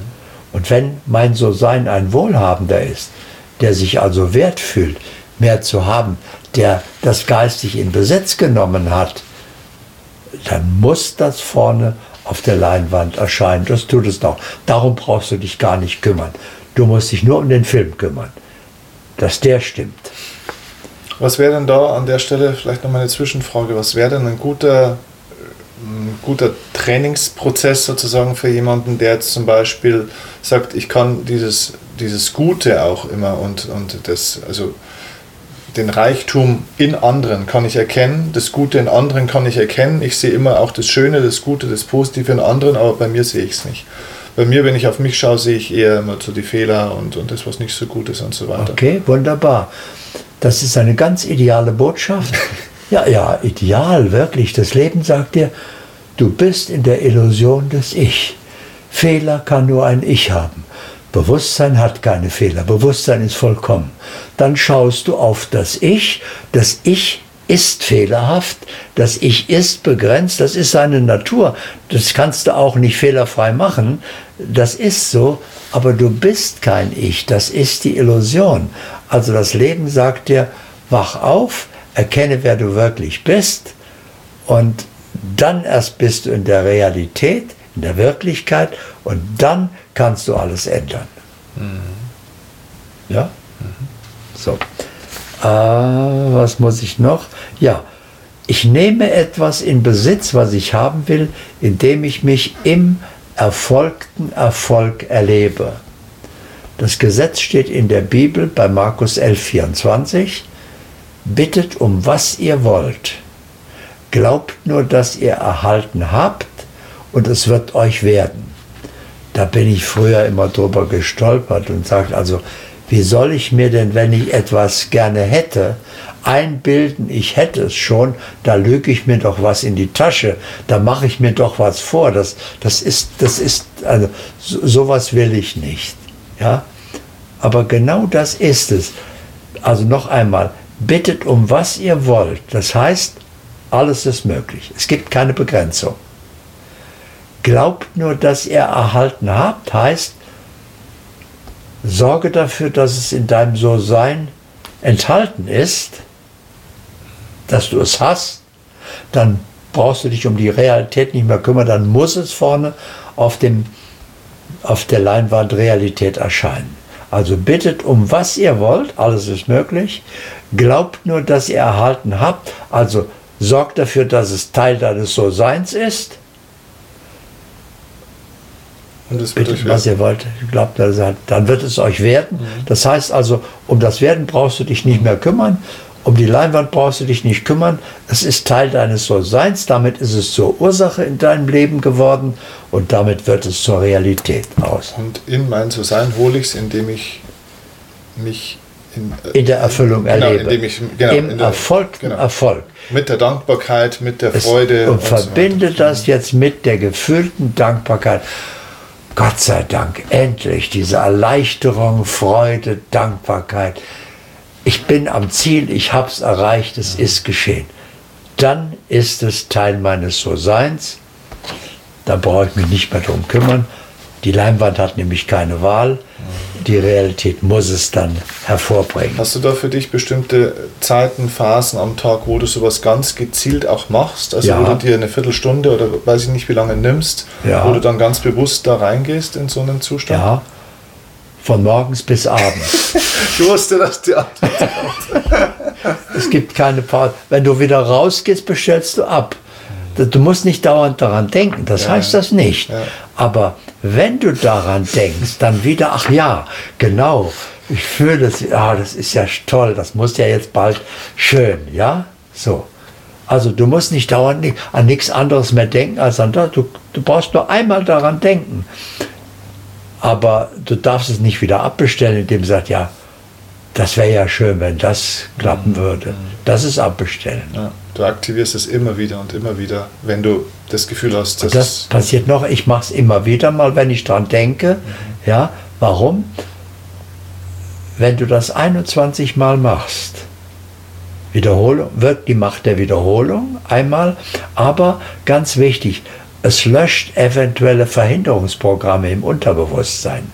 Und wenn mein So-Sein ein Wohlhabender ist, der sich also wert fühlt, mehr zu haben, der das geistig in Besitz genommen hat, dann muss das vorne auf der Leinwand erscheinen. Das tut es doch. Darum brauchst du dich gar nicht kümmern. Du musst dich nur um den Film kümmern, dass der stimmt. Was wäre denn da an der Stelle vielleicht nochmal eine Zwischenfrage? Was wäre denn ein guter, ein guter Trainingsprozess sozusagen für jemanden, der jetzt zum Beispiel sagt, ich kann dieses, dieses Gute auch immer und, und das, also den Reichtum in anderen kann ich erkennen, das Gute in anderen kann ich erkennen. Ich sehe immer auch das Schöne, das Gute, das Positive in anderen, aber bei mir sehe ich es nicht. Bei mir, wenn ich auf mich schaue, sehe ich eher immer so die Fehler und, und das, was nicht so gut ist und so weiter. Okay, wunderbar. Das ist eine ganz ideale Botschaft. Ja, ja, ideal, wirklich. Das Leben sagt dir, du bist in der Illusion des Ich. Fehler kann nur ein Ich haben. Bewusstsein hat keine Fehler. Bewusstsein ist vollkommen. Dann schaust du auf das Ich. Das Ich ist fehlerhaft. Das Ich ist begrenzt. Das ist seine Natur. Das kannst du auch nicht fehlerfrei machen. Das ist so. Aber du bist kein Ich. Das ist die Illusion. Also das Leben sagt dir, wach auf, erkenne, wer du wirklich bist und dann erst bist du in der Realität, in der Wirklichkeit und dann kannst du alles ändern. Mhm. Ja? Mhm. So. Äh, was muss ich noch? Ja, ich nehme etwas in Besitz, was ich haben will, indem ich mich im erfolgten Erfolg erlebe. Das Gesetz steht in der Bibel bei Markus 11, 24. Bittet um was ihr wollt. Glaubt nur, dass ihr erhalten habt und es wird euch werden. Da bin ich früher immer drüber gestolpert und sagt also, wie soll ich mir denn, wenn ich etwas gerne hätte, einbilden, ich hätte es schon, da lüge ich mir doch was in die Tasche, da mache ich mir doch was vor. Das, das ist, das ist, also so, sowas will ich nicht. Ja? Aber genau das ist es. Also noch einmal, bittet um was ihr wollt. Das heißt, alles ist möglich. Es gibt keine Begrenzung. Glaubt nur, dass ihr erhalten habt, heißt, sorge dafür, dass es in deinem So-Sein enthalten ist, dass du es hast, dann brauchst du dich um die Realität nicht mehr kümmern, dann muss es vorne auf, dem, auf der Leinwand Realität erscheinen. Also bittet um was ihr wollt, alles ist möglich. Glaubt nur, dass ihr erhalten habt, also sorgt dafür, dass es Teil deines So-Seins ist. Und es wird Bittet, was ihr wollt, glaubt, dann wird es euch werden. Mhm. Das heißt also, um das Werden brauchst du dich nicht mehr kümmern, um die Leinwand brauchst du dich nicht kümmern. Es ist Teil deines So-Seins. Damit ist es zur Ursache in deinem Leben geworden und damit wird es zur Realität aus. Und in mein So-Sein hole ich es, indem ich mich in, äh, in der Erfüllung genau, erlebe. Ich, genau, Im in der, Erfolg, genau. Erfolg. Mit der Dankbarkeit, mit der Freude. Es, und, und verbinde so das jetzt mit der gefühlten Dankbarkeit. Gott sei Dank, endlich diese Erleichterung, Freude, Dankbarkeit ich bin am Ziel, ich habe es erreicht, es ist geschehen. Dann ist es Teil meines So-Seins. Da brauche ich mich nicht mehr darum kümmern. Die Leinwand hat nämlich keine Wahl. Die Realität muss es dann hervorbringen. Hast du da für dich bestimmte Zeiten, Phasen am Tag, wo du sowas ganz gezielt auch machst? Also ja. wo du dir eine Viertelstunde oder weiß ich nicht wie lange nimmst, ja. wo du dann ganz bewusst da reingehst in so einen Zustand? Ja, von morgens bis abends. ich wusste, dass die Antwort kommt. es gibt keine Pause. Wenn du wieder rausgehst, bestellst du ab. Du musst nicht dauernd daran denken, das ja, heißt das nicht. Ja. Aber wenn du daran denkst, dann wieder, ach ja, genau, ich fühle das, ah, das ist ja toll, das muss ja jetzt bald schön, ja, so. Also du musst nicht dauernd an nichts anderes mehr denken als an das. Du, du brauchst nur einmal daran denken. Aber du darfst es nicht wieder abbestellen, indem du sagst, ja, das wäre ja schön, wenn das klappen würde. Das ist abbestellen. Ja, du aktivierst es immer wieder und immer wieder, wenn du das Gefühl hast, dass das passiert noch. Ich mache es immer wieder mal, wenn ich dran denke. Mhm. Ja, warum? Wenn du das 21 Mal machst, Wiederholung wird die Macht der Wiederholung einmal, aber ganz wichtig, es löscht eventuelle Verhinderungsprogramme im Unterbewusstsein.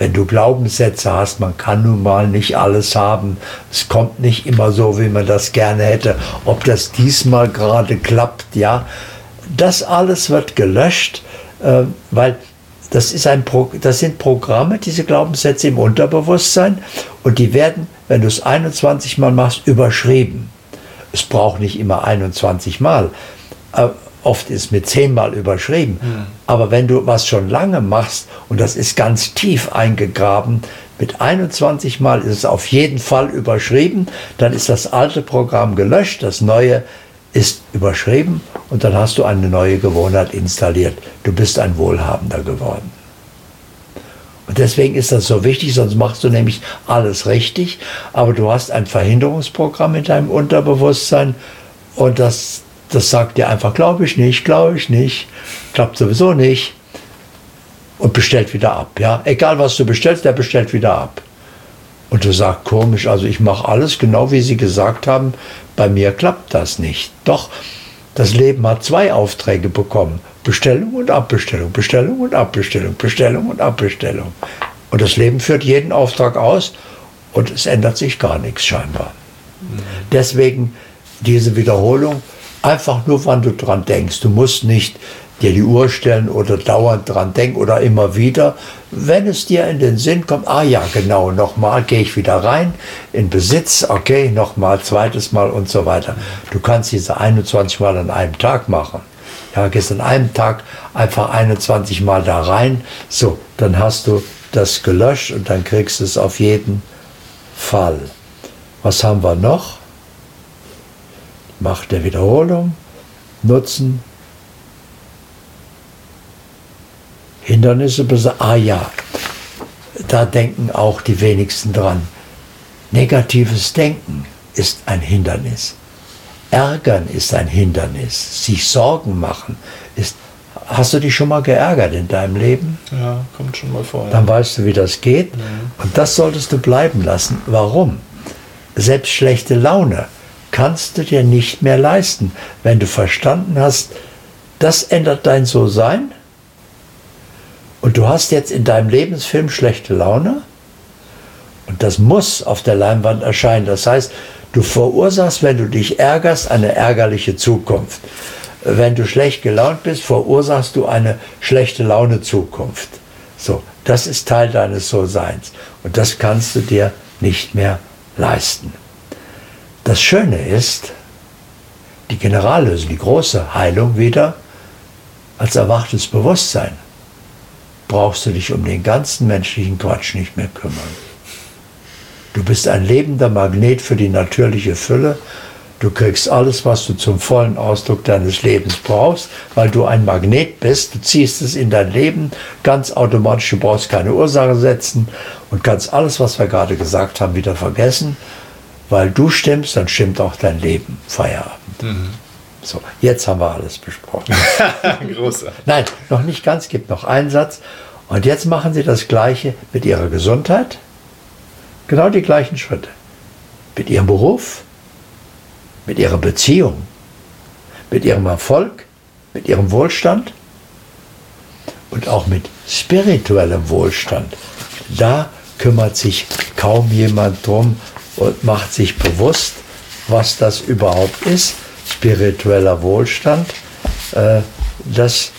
Wenn du Glaubenssätze hast, man kann nun mal nicht alles haben, es kommt nicht immer so, wie man das gerne hätte, ob das diesmal gerade klappt, ja, das alles wird gelöscht, äh, weil das, ist ein Pro das sind Programme, diese Glaubenssätze im Unterbewusstsein und die werden, wenn du es 21 Mal machst, überschrieben. Es braucht nicht immer 21 Mal. Oft ist mit zehnmal überschrieben. Mhm. Aber wenn du was schon lange machst und das ist ganz tief eingegraben, mit 21 Mal ist es auf jeden Fall überschrieben, dann ist das alte Programm gelöscht, das neue ist überschrieben und dann hast du eine neue Gewohnheit installiert. Du bist ein Wohlhabender geworden. Und deswegen ist das so wichtig, sonst machst du nämlich alles richtig, aber du hast ein Verhinderungsprogramm in deinem Unterbewusstsein und das das sagt dir einfach, glaube ich nicht, glaube ich nicht, klappt sowieso nicht und bestellt wieder ab. Ja? Egal was du bestellst, der bestellt wieder ab. Und du sagst, komisch, also ich mache alles genau wie sie gesagt haben, bei mir klappt das nicht. Doch, das Leben hat zwei Aufträge bekommen. Bestellung und Abbestellung, Bestellung und Abbestellung, Bestellung und Abbestellung. Und das Leben führt jeden Auftrag aus und es ändert sich gar nichts scheinbar. Mhm. Deswegen diese Wiederholung Einfach nur, wann du dran denkst. Du musst nicht dir die Uhr stellen oder dauernd dran denken oder immer wieder. Wenn es dir in den Sinn kommt, ah ja, genau, nochmal gehe ich wieder rein in Besitz, okay, nochmal, zweites Mal und so weiter. Du kannst diese 21 Mal an einem Tag machen. Ja, gehst an einem Tag einfach 21 Mal da rein, so, dann hast du das gelöscht und dann kriegst du es auf jeden Fall. Was haben wir noch? Macht der Wiederholung, Nutzen, Hindernisse, ah ja, da denken auch die wenigsten dran. Negatives Denken ist ein Hindernis. Ärgern ist ein Hindernis. Sich Sorgen machen ist. Hast du dich schon mal geärgert in deinem Leben? Ja, kommt schon mal vor. Ja. Dann weißt du, wie das geht. Mhm. Und das solltest du bleiben lassen. Warum? Selbst schlechte Laune kannst du dir nicht mehr leisten, wenn du verstanden hast, das ändert dein So-Sein und du hast jetzt in deinem Lebensfilm schlechte Laune und das muss auf der Leinwand erscheinen. Das heißt, du verursachst, wenn du dich ärgerst, eine ärgerliche Zukunft. Wenn du schlecht gelaunt bist, verursachst du eine schlechte Laune Zukunft. So, das ist Teil deines So-Seins und das kannst du dir nicht mehr leisten. Das Schöne ist, die Generallösung, die große Heilung wieder als erwachtes Bewusstsein brauchst du dich um den ganzen menschlichen Quatsch nicht mehr kümmern. Du bist ein lebender Magnet für die natürliche Fülle. Du kriegst alles, was du zum vollen Ausdruck deines Lebens brauchst, weil du ein Magnet bist. Du ziehst es in dein Leben ganz automatisch. Du brauchst keine Ursache setzen und kannst alles, was wir gerade gesagt haben, wieder vergessen. Weil du stimmst, dann stimmt auch dein Leben. Feierabend. Mhm. So, jetzt haben wir alles besprochen. Großartig. Nein, noch nicht ganz, gibt noch einen Satz. Und jetzt machen Sie das Gleiche mit Ihrer Gesundheit. Genau die gleichen Schritte. Mit Ihrem Beruf, mit Ihrer Beziehung, mit Ihrem Erfolg, mit Ihrem Wohlstand und auch mit spirituellem Wohlstand. Da kümmert sich kaum jemand drum und macht sich bewusst, was das überhaupt ist spiritueller Wohlstand. Äh, das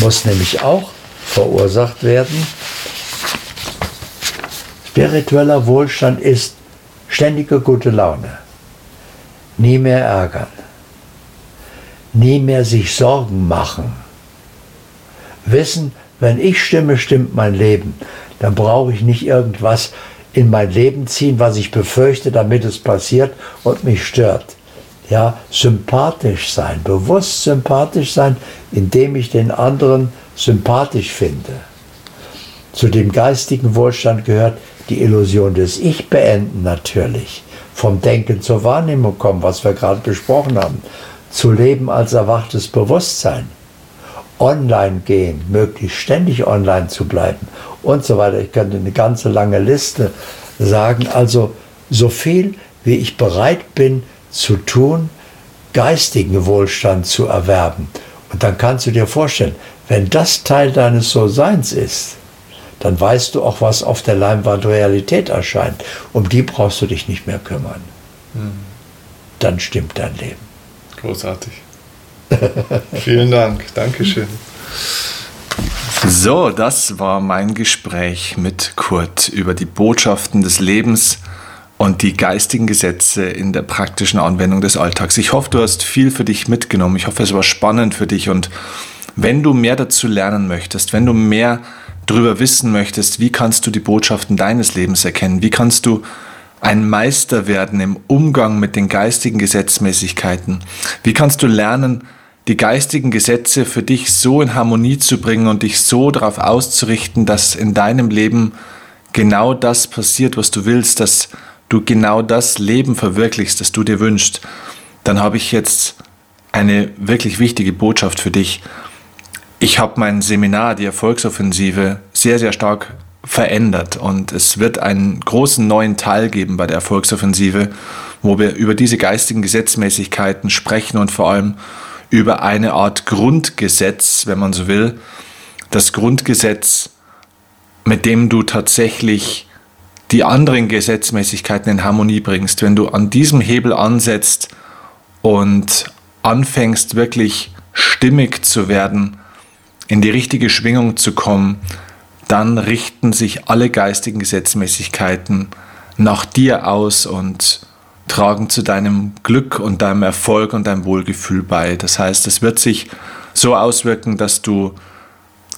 muss nämlich auch verursacht werden. Spiritueller Wohlstand ist ständige gute Laune, nie mehr ärgern, nie mehr sich Sorgen machen. Wissen, wenn ich stimme, stimmt mein Leben. Dann brauche ich nicht irgendwas in mein Leben ziehen, was ich befürchte, damit es passiert und mich stört. Ja, sympathisch sein, bewusst sympathisch sein, indem ich den anderen sympathisch finde. Zu dem geistigen Wohlstand gehört die Illusion des Ich beenden natürlich, vom Denken zur Wahrnehmung kommen, was wir gerade besprochen haben, zu leben als erwachtes Bewusstsein, online gehen, möglichst ständig online zu bleiben und so weiter. Ich könnte eine ganze lange Liste sagen, also so viel wie ich bereit bin zu tun, geistigen Wohlstand zu erwerben. Und dann kannst du dir vorstellen, wenn das Teil deines So-Seins ist, dann weißt du auch, was auf der Leinwand Realität erscheint. Um die brauchst du dich nicht mehr kümmern. Mhm. Dann stimmt dein Leben. Großartig. Vielen Dank. Dankeschön. So, das war mein Gespräch mit Kurt über die Botschaften des Lebens und die geistigen Gesetze in der praktischen Anwendung des Alltags. Ich hoffe, du hast viel für dich mitgenommen. Ich hoffe, es war spannend für dich. Und wenn du mehr dazu lernen möchtest, wenn du mehr darüber wissen möchtest, wie kannst du die Botschaften deines Lebens erkennen, wie kannst du ein Meister werden im Umgang mit den geistigen Gesetzmäßigkeiten, wie kannst du lernen, die geistigen Gesetze für dich so in Harmonie zu bringen und dich so darauf auszurichten, dass in deinem Leben genau das passiert, was du willst, dass du genau das Leben verwirklichst, das du dir wünschst, dann habe ich jetzt eine wirklich wichtige Botschaft für dich. Ich habe mein Seminar, die Erfolgsoffensive, sehr, sehr stark verändert und es wird einen großen neuen Teil geben bei der Erfolgsoffensive, wo wir über diese geistigen Gesetzmäßigkeiten sprechen und vor allem über eine Art Grundgesetz, wenn man so will. Das Grundgesetz, mit dem du tatsächlich die anderen Gesetzmäßigkeiten in Harmonie bringst, wenn du an diesem Hebel ansetzt und anfängst wirklich stimmig zu werden, in die richtige Schwingung zu kommen, dann richten sich alle geistigen Gesetzmäßigkeiten nach dir aus und tragen zu deinem Glück und deinem Erfolg und deinem Wohlgefühl bei. Das heißt, es wird sich so auswirken, dass du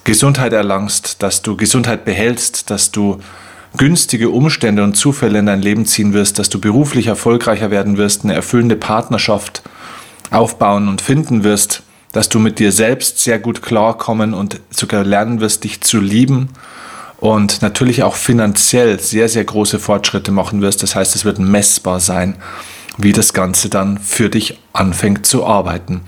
Gesundheit erlangst, dass du Gesundheit behältst, dass du günstige Umstände und Zufälle in dein Leben ziehen wirst, dass du beruflich erfolgreicher werden wirst, eine erfüllende Partnerschaft aufbauen und finden wirst, dass du mit dir selbst sehr gut klarkommen und sogar lernen wirst, dich zu lieben und natürlich auch finanziell sehr, sehr große Fortschritte machen wirst. Das heißt, es wird messbar sein, wie das Ganze dann für dich anfängt zu arbeiten.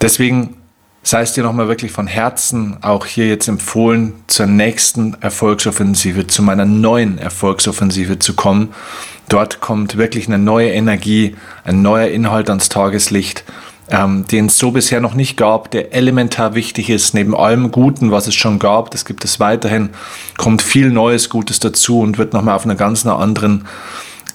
Deswegen sei es dir nochmal wirklich von Herzen auch hier jetzt empfohlen, zur nächsten Erfolgsoffensive, zu meiner neuen Erfolgsoffensive zu kommen. Dort kommt wirklich eine neue Energie, ein neuer Inhalt ans Tageslicht, ähm, den es so bisher noch nicht gab, der elementar wichtig ist, neben allem Guten, was es schon gab, das gibt es weiterhin, kommt viel Neues Gutes dazu und wird nochmal auf einer ganz anderen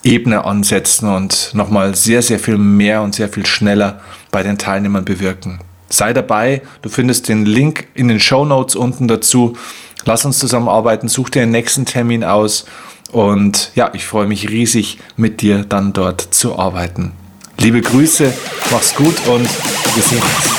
Ebene ansetzen und nochmal sehr, sehr viel mehr und sehr viel schneller bei den Teilnehmern bewirken sei dabei. Du findest den Link in den Show Notes unten dazu. Lass uns zusammenarbeiten, such dir den nächsten Termin aus und ja, ich freue mich riesig, mit dir dann dort zu arbeiten. Liebe Grüße, mach's gut und wir sehen uns.